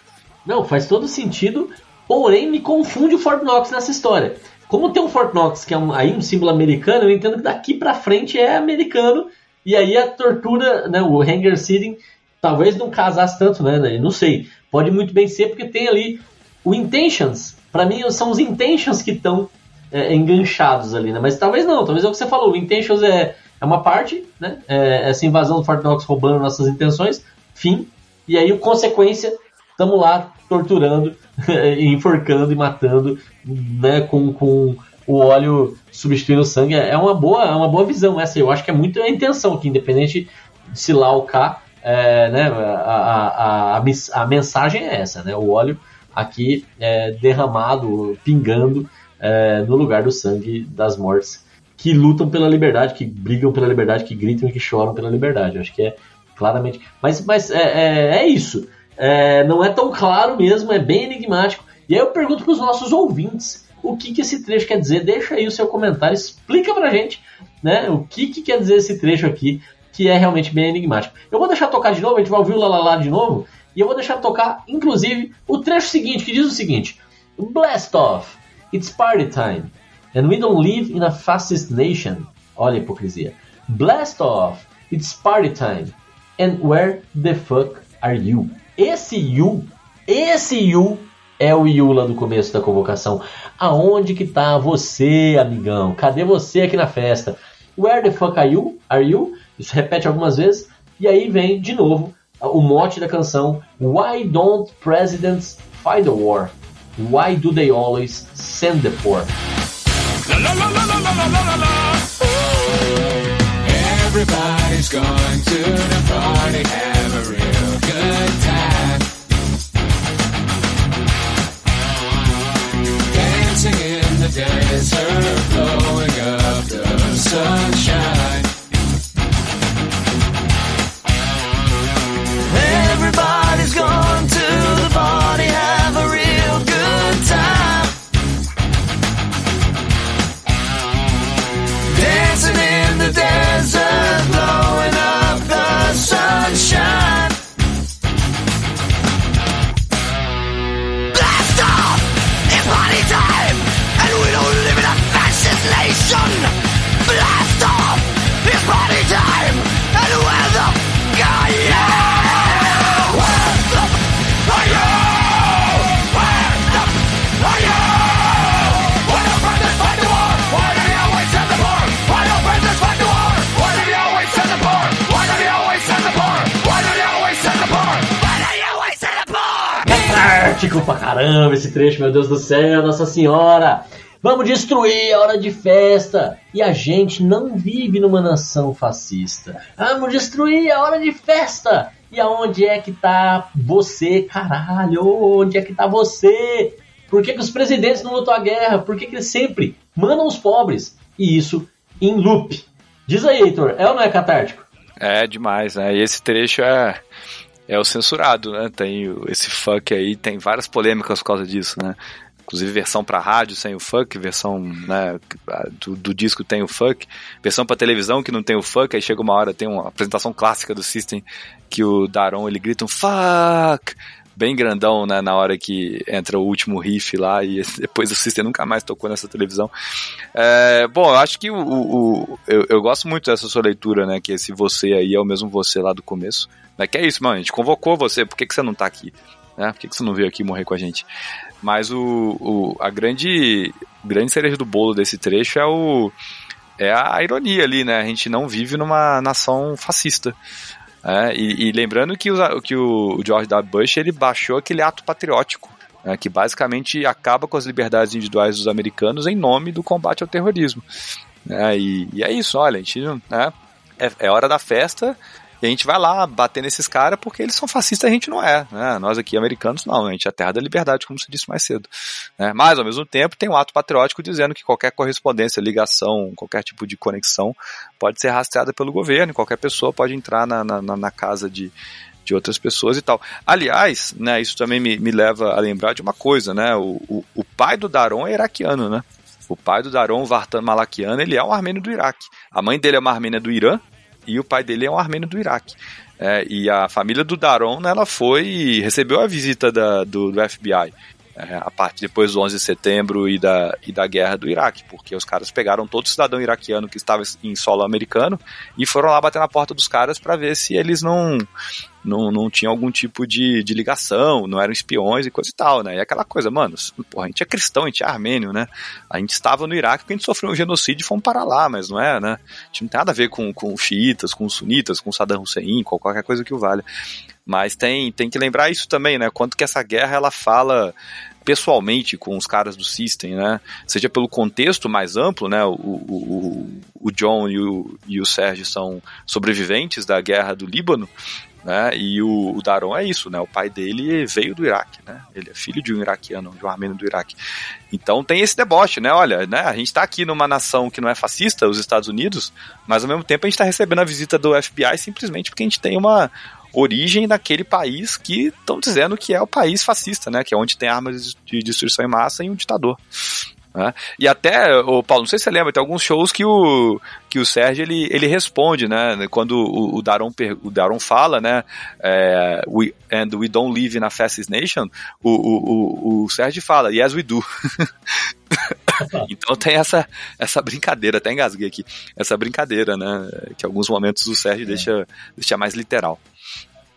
Não, faz todo sentido, porém me confunde o Fort Knox nessa história. Como tem um Fort Knox que é um, aí um símbolo americano, eu entendo que daqui para frente é americano, e aí a tortura, né, o hanger sitting, talvez não casasse tanto, né, não sei. Pode muito bem ser porque tem ali o intentions, para mim, são os intentions que estão é, enganchados ali, né? Mas talvez não, talvez é o que você falou. O intentions é, é uma parte, né? É, essa invasão do Fort Knox roubando nossas intenções, fim. E aí, consequência, estamos lá torturando, enforcando e matando, né? Com, com o óleo substituindo o sangue. É uma boa, é uma boa visão essa. Eu acho que é muito a intenção aqui, independente de se lá ou cá, é, né? A, a, a, a, mensagem é essa, né? O óleo aqui é, derramado, pingando é, no lugar do sangue das mortes que lutam pela liberdade, que brigam pela liberdade, que gritam e que choram pela liberdade. Eu acho que é claramente. Mas, mas é, é, é isso. É, não é tão claro mesmo, é bem enigmático. E aí eu pergunto para os nossos ouvintes o que, que esse trecho quer dizer. Deixa aí o seu comentário, explica pra gente né, o que, que quer dizer esse trecho aqui, que é realmente bem enigmático. Eu vou deixar tocar de novo, a gente vai ouvir o Lalala de novo, e eu vou deixar tocar, inclusive, o trecho seguinte, que diz o seguinte: Blast off! It's party time. And we don't live in a fascist nation. Olha a hipocrisia. Blast off! It's party time. And where the fuck are you? Esse you, esse you é o you lá do começo da convocação. Aonde que tá você, amigão? Cadê você aqui na festa? Where the fuck are you? Are you? Isso repete algumas vezes. E aí vem de novo o mote da canção Why Don't Presidents Fight the War? Why Do They Always Send the Poor? Everybody's going to the party, have a real good time. Dancing in the desert, blowing up the sunshine. Caramba esse trecho, meu Deus do céu, Nossa Senhora! Vamos destruir a hora de festa! E a gente não vive numa nação fascista. Vamos destruir a hora de festa! E aonde é que tá você, caralho? Onde é que tá você? Por que, que os presidentes não lutam a guerra? Por que, que eles sempre mandam os pobres? E isso em loop. Diz aí, Heitor, é ou não é catártico? É demais, né? E esse trecho é é o censurado, né? Tem esse funk aí, tem várias polêmicas por causa disso, né? Inclusive versão para rádio sem o funk, versão né, do, do, disco tem o funk, versão para televisão que não tem o funk, aí chega uma hora, tem uma apresentação clássica do System que o Daron ele grita um fuck bem grandão né, na hora que entra o último riff lá e depois o System nunca mais tocou nessa televisão. É, bom, eu acho que o, o eu, eu, gosto muito dessa sua leitura, né? Que esse você aí é o mesmo você lá do começo. Né, que é isso, mano, a gente convocou você, por que, que você não tá aqui? né? Por que, que você não veio aqui morrer com a gente? Mas o, o, a grande, grande cereja do bolo desse trecho é o é a ironia ali, né? A gente não vive numa nação fascista. É, e, e, lembrando que, o, que o George W. Bush ele baixou aquele ato patriótico, né, que basicamente acaba com as liberdades individuais dos americanos em nome do combate ao terrorismo. É, e, e, é isso, olha, a gente né, é, é hora da festa e a gente vai lá bater nesses caras porque eles são fascistas a gente não é. Né? Nós aqui, americanos, não. A gente é a terra da liberdade, como se disse mais cedo. Né? Mas, ao mesmo tempo, tem um ato patriótico dizendo que qualquer correspondência, ligação, qualquer tipo de conexão pode ser rastreada pelo governo e qualquer pessoa pode entrar na, na, na casa de, de outras pessoas e tal. Aliás, né, isso também me, me leva a lembrar de uma coisa, né? O, o, o pai do Daron é iraquiano, né? O pai do Daron, Vartan Malakian, ele é um armênio do Iraque. A mãe dele é uma armênia do Irã, e o pai dele é um armênio do Iraque. É, e a família do Daron, né, ela foi recebeu a visita da, do, do FBI. É, a parte depois do 11 de setembro e da, e da guerra do Iraque, porque os caras pegaram todo cidadão iraquiano que estava em solo americano e foram lá bater na porta dos caras para ver se eles não não, não tinham algum tipo de, de ligação, não eram espiões e coisa e tal, né? E aquela coisa, mano, porra, a gente é cristão, a gente é armênio, né? A gente estava no Iraque porque a gente sofreu um genocídio e fomos para lá, mas não é, né? A gente não tem nada a ver com, com xiitas, com sunitas, com Saddam Hussein, com qualquer coisa que o valha. Mas tem, tem que lembrar isso também, né? Quanto que essa guerra ela fala pessoalmente com os caras do System, né? Seja pelo contexto mais amplo, né? O, o, o John e o, e o Sérgio são sobreviventes da guerra do Líbano, né? E o, o Daron é isso, né? O pai dele veio do Iraque, né? Ele é filho de um iraquiano, de um armênio do Iraque. Então tem esse deboche, né? Olha, né? A gente está aqui numa nação que não é fascista, os Estados Unidos, mas ao mesmo tempo a gente está recebendo a visita do FBI simplesmente porque a gente tem uma origem daquele país que estão dizendo que é o país fascista, né? Que é onde tem armas de destruição em massa e um ditador. Né? E até, o Paulo, não sei se você lembra, tem alguns shows que o, que o Sérgio ele, ele responde, né? Quando o, o, Daron, o Daron fala, né? É, we, and we don't live in a fascist nation, o, o, o, o Sérgio fala, yes we do. então tem essa, essa brincadeira, até engasguei aqui, essa brincadeira, né? Que em alguns momentos o Sérgio é. deixa, deixa mais literal.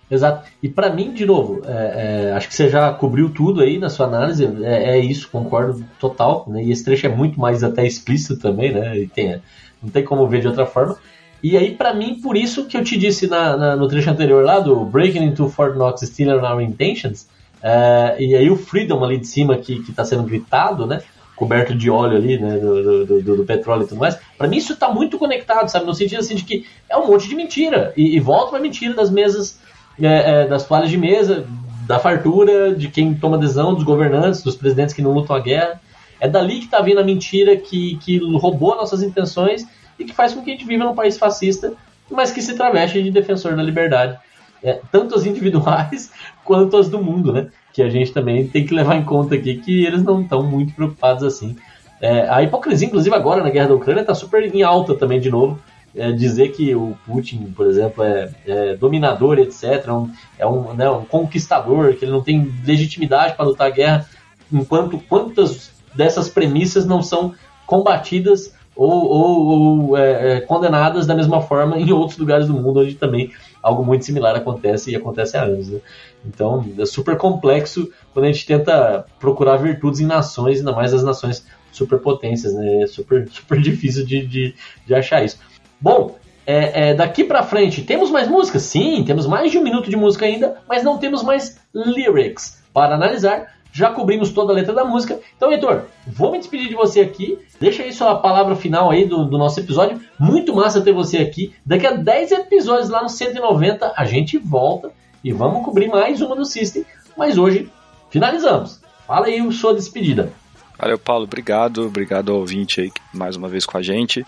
Exato. E para mim, de novo, é, é, acho que você já cobriu tudo aí na sua análise. É, é isso, concordo total. Né? E esse trecho é muito mais até explícito também, né? E tem, não tem como ver de outra forma. E aí, para mim, por isso que eu te disse na, na, no trecho anterior lá do Breaking into Fort Knox, Stealing Our Intentions. É, e aí o Freedom ali de cima que, que tá sendo gritado, né? coberto de óleo ali, né, do, do, do, do petróleo e tudo mais. Para mim isso está muito conectado, sabe, no sentido assim de que é um monte de mentira e, e volta para mentira das mesas é, é, das toalhas de mesa, da fartura, de quem toma decisão, dos governantes, dos presidentes que não lutam a guerra. É dali que está vindo a mentira que, que roubou nossas intenções e que faz com que a gente viva num país fascista, mas que se traveste de defensor da liberdade. É, tanto as individuais quanto as do mundo, né? Que a gente também tem que levar em conta aqui que eles não estão muito preocupados assim. É, a hipocrisia, inclusive agora na guerra da Ucrânia, está super em alta também de novo é, dizer que o Putin, por exemplo, é, é dominador, etc., é um, é um, né, um, conquistador, que ele não tem legitimidade para lutar a guerra, enquanto quantas dessas premissas não são combatidas ou, ou, ou é, é, condenadas da mesma forma em outros lugares do mundo, onde também algo muito similar acontece e acontece há anos. Né? Então é super complexo quando a gente tenta procurar virtudes em nações, ainda mais as nações superpotências, né? É super, super difícil de, de, de achar isso. Bom, é, é, daqui para frente, temos mais músicas? Sim, temos mais de um minuto de música ainda, mas não temos mais lyrics para analisar. Já cobrimos toda a letra da música. Então, Heitor, vou me despedir de você aqui. Deixa aí sua palavra final aí do, do nosso episódio. Muito massa ter você aqui. Daqui a 10 episódios, lá no 190, a gente volta e vamos cobrir mais uma do System. Mas hoje, finalizamos. Fala aí sua despedida. Valeu, Paulo. Obrigado. Obrigado ao ouvinte aí mais uma vez com a gente.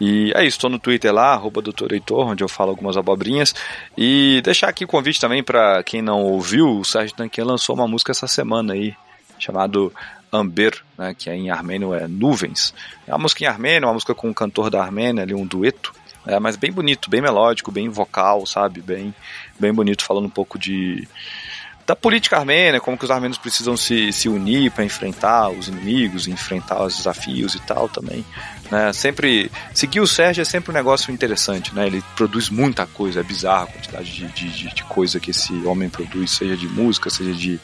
E é isso. Estou no Twitter lá, arroba Doutor Heitor, onde eu falo algumas abobrinhas. E deixar aqui o convite também para quem não ouviu, o Sérgio Tanquinha lançou uma música essa semana aí, chamado Amber, né, que é em armênio é nuvens. É uma música em armênio, uma música com um cantor da Armênia, ali um dueto. É, mas bem bonito, bem melódico, bem vocal, sabe? Bem, bem bonito, falando um pouco de da política armênia, como que os armênios precisam se, se unir para enfrentar os inimigos, enfrentar os desafios e tal também. Né? Sempre seguir o Sérgio é sempre um negócio interessante, né? Ele produz muita coisa, é bizarra a quantidade de, de, de coisa que esse homem produz, seja de música, seja de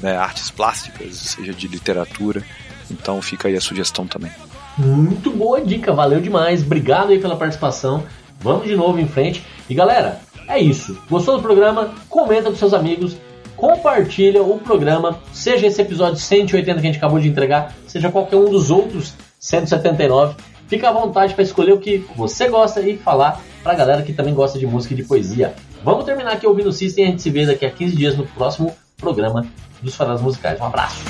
né, artes plásticas, seja de literatura. Então fica aí a sugestão também. Muito boa dica, valeu demais. Obrigado aí pela participação. Vamos de novo em frente. E galera, é isso. Gostou do programa? Comenta com seus amigos, compartilha o programa, seja esse episódio 180 que a gente acabou de entregar, seja qualquer um dos outros 179. Fica à vontade para escolher o que você gosta e falar para a galera que também gosta de música e de poesia. Vamos terminar aqui ouvindo o System e a gente se vê daqui a 15 dias no próximo programa dos Fadas Musicais. Um abraço!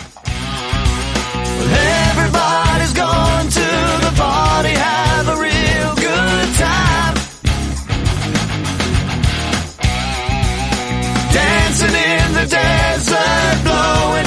desert blowing.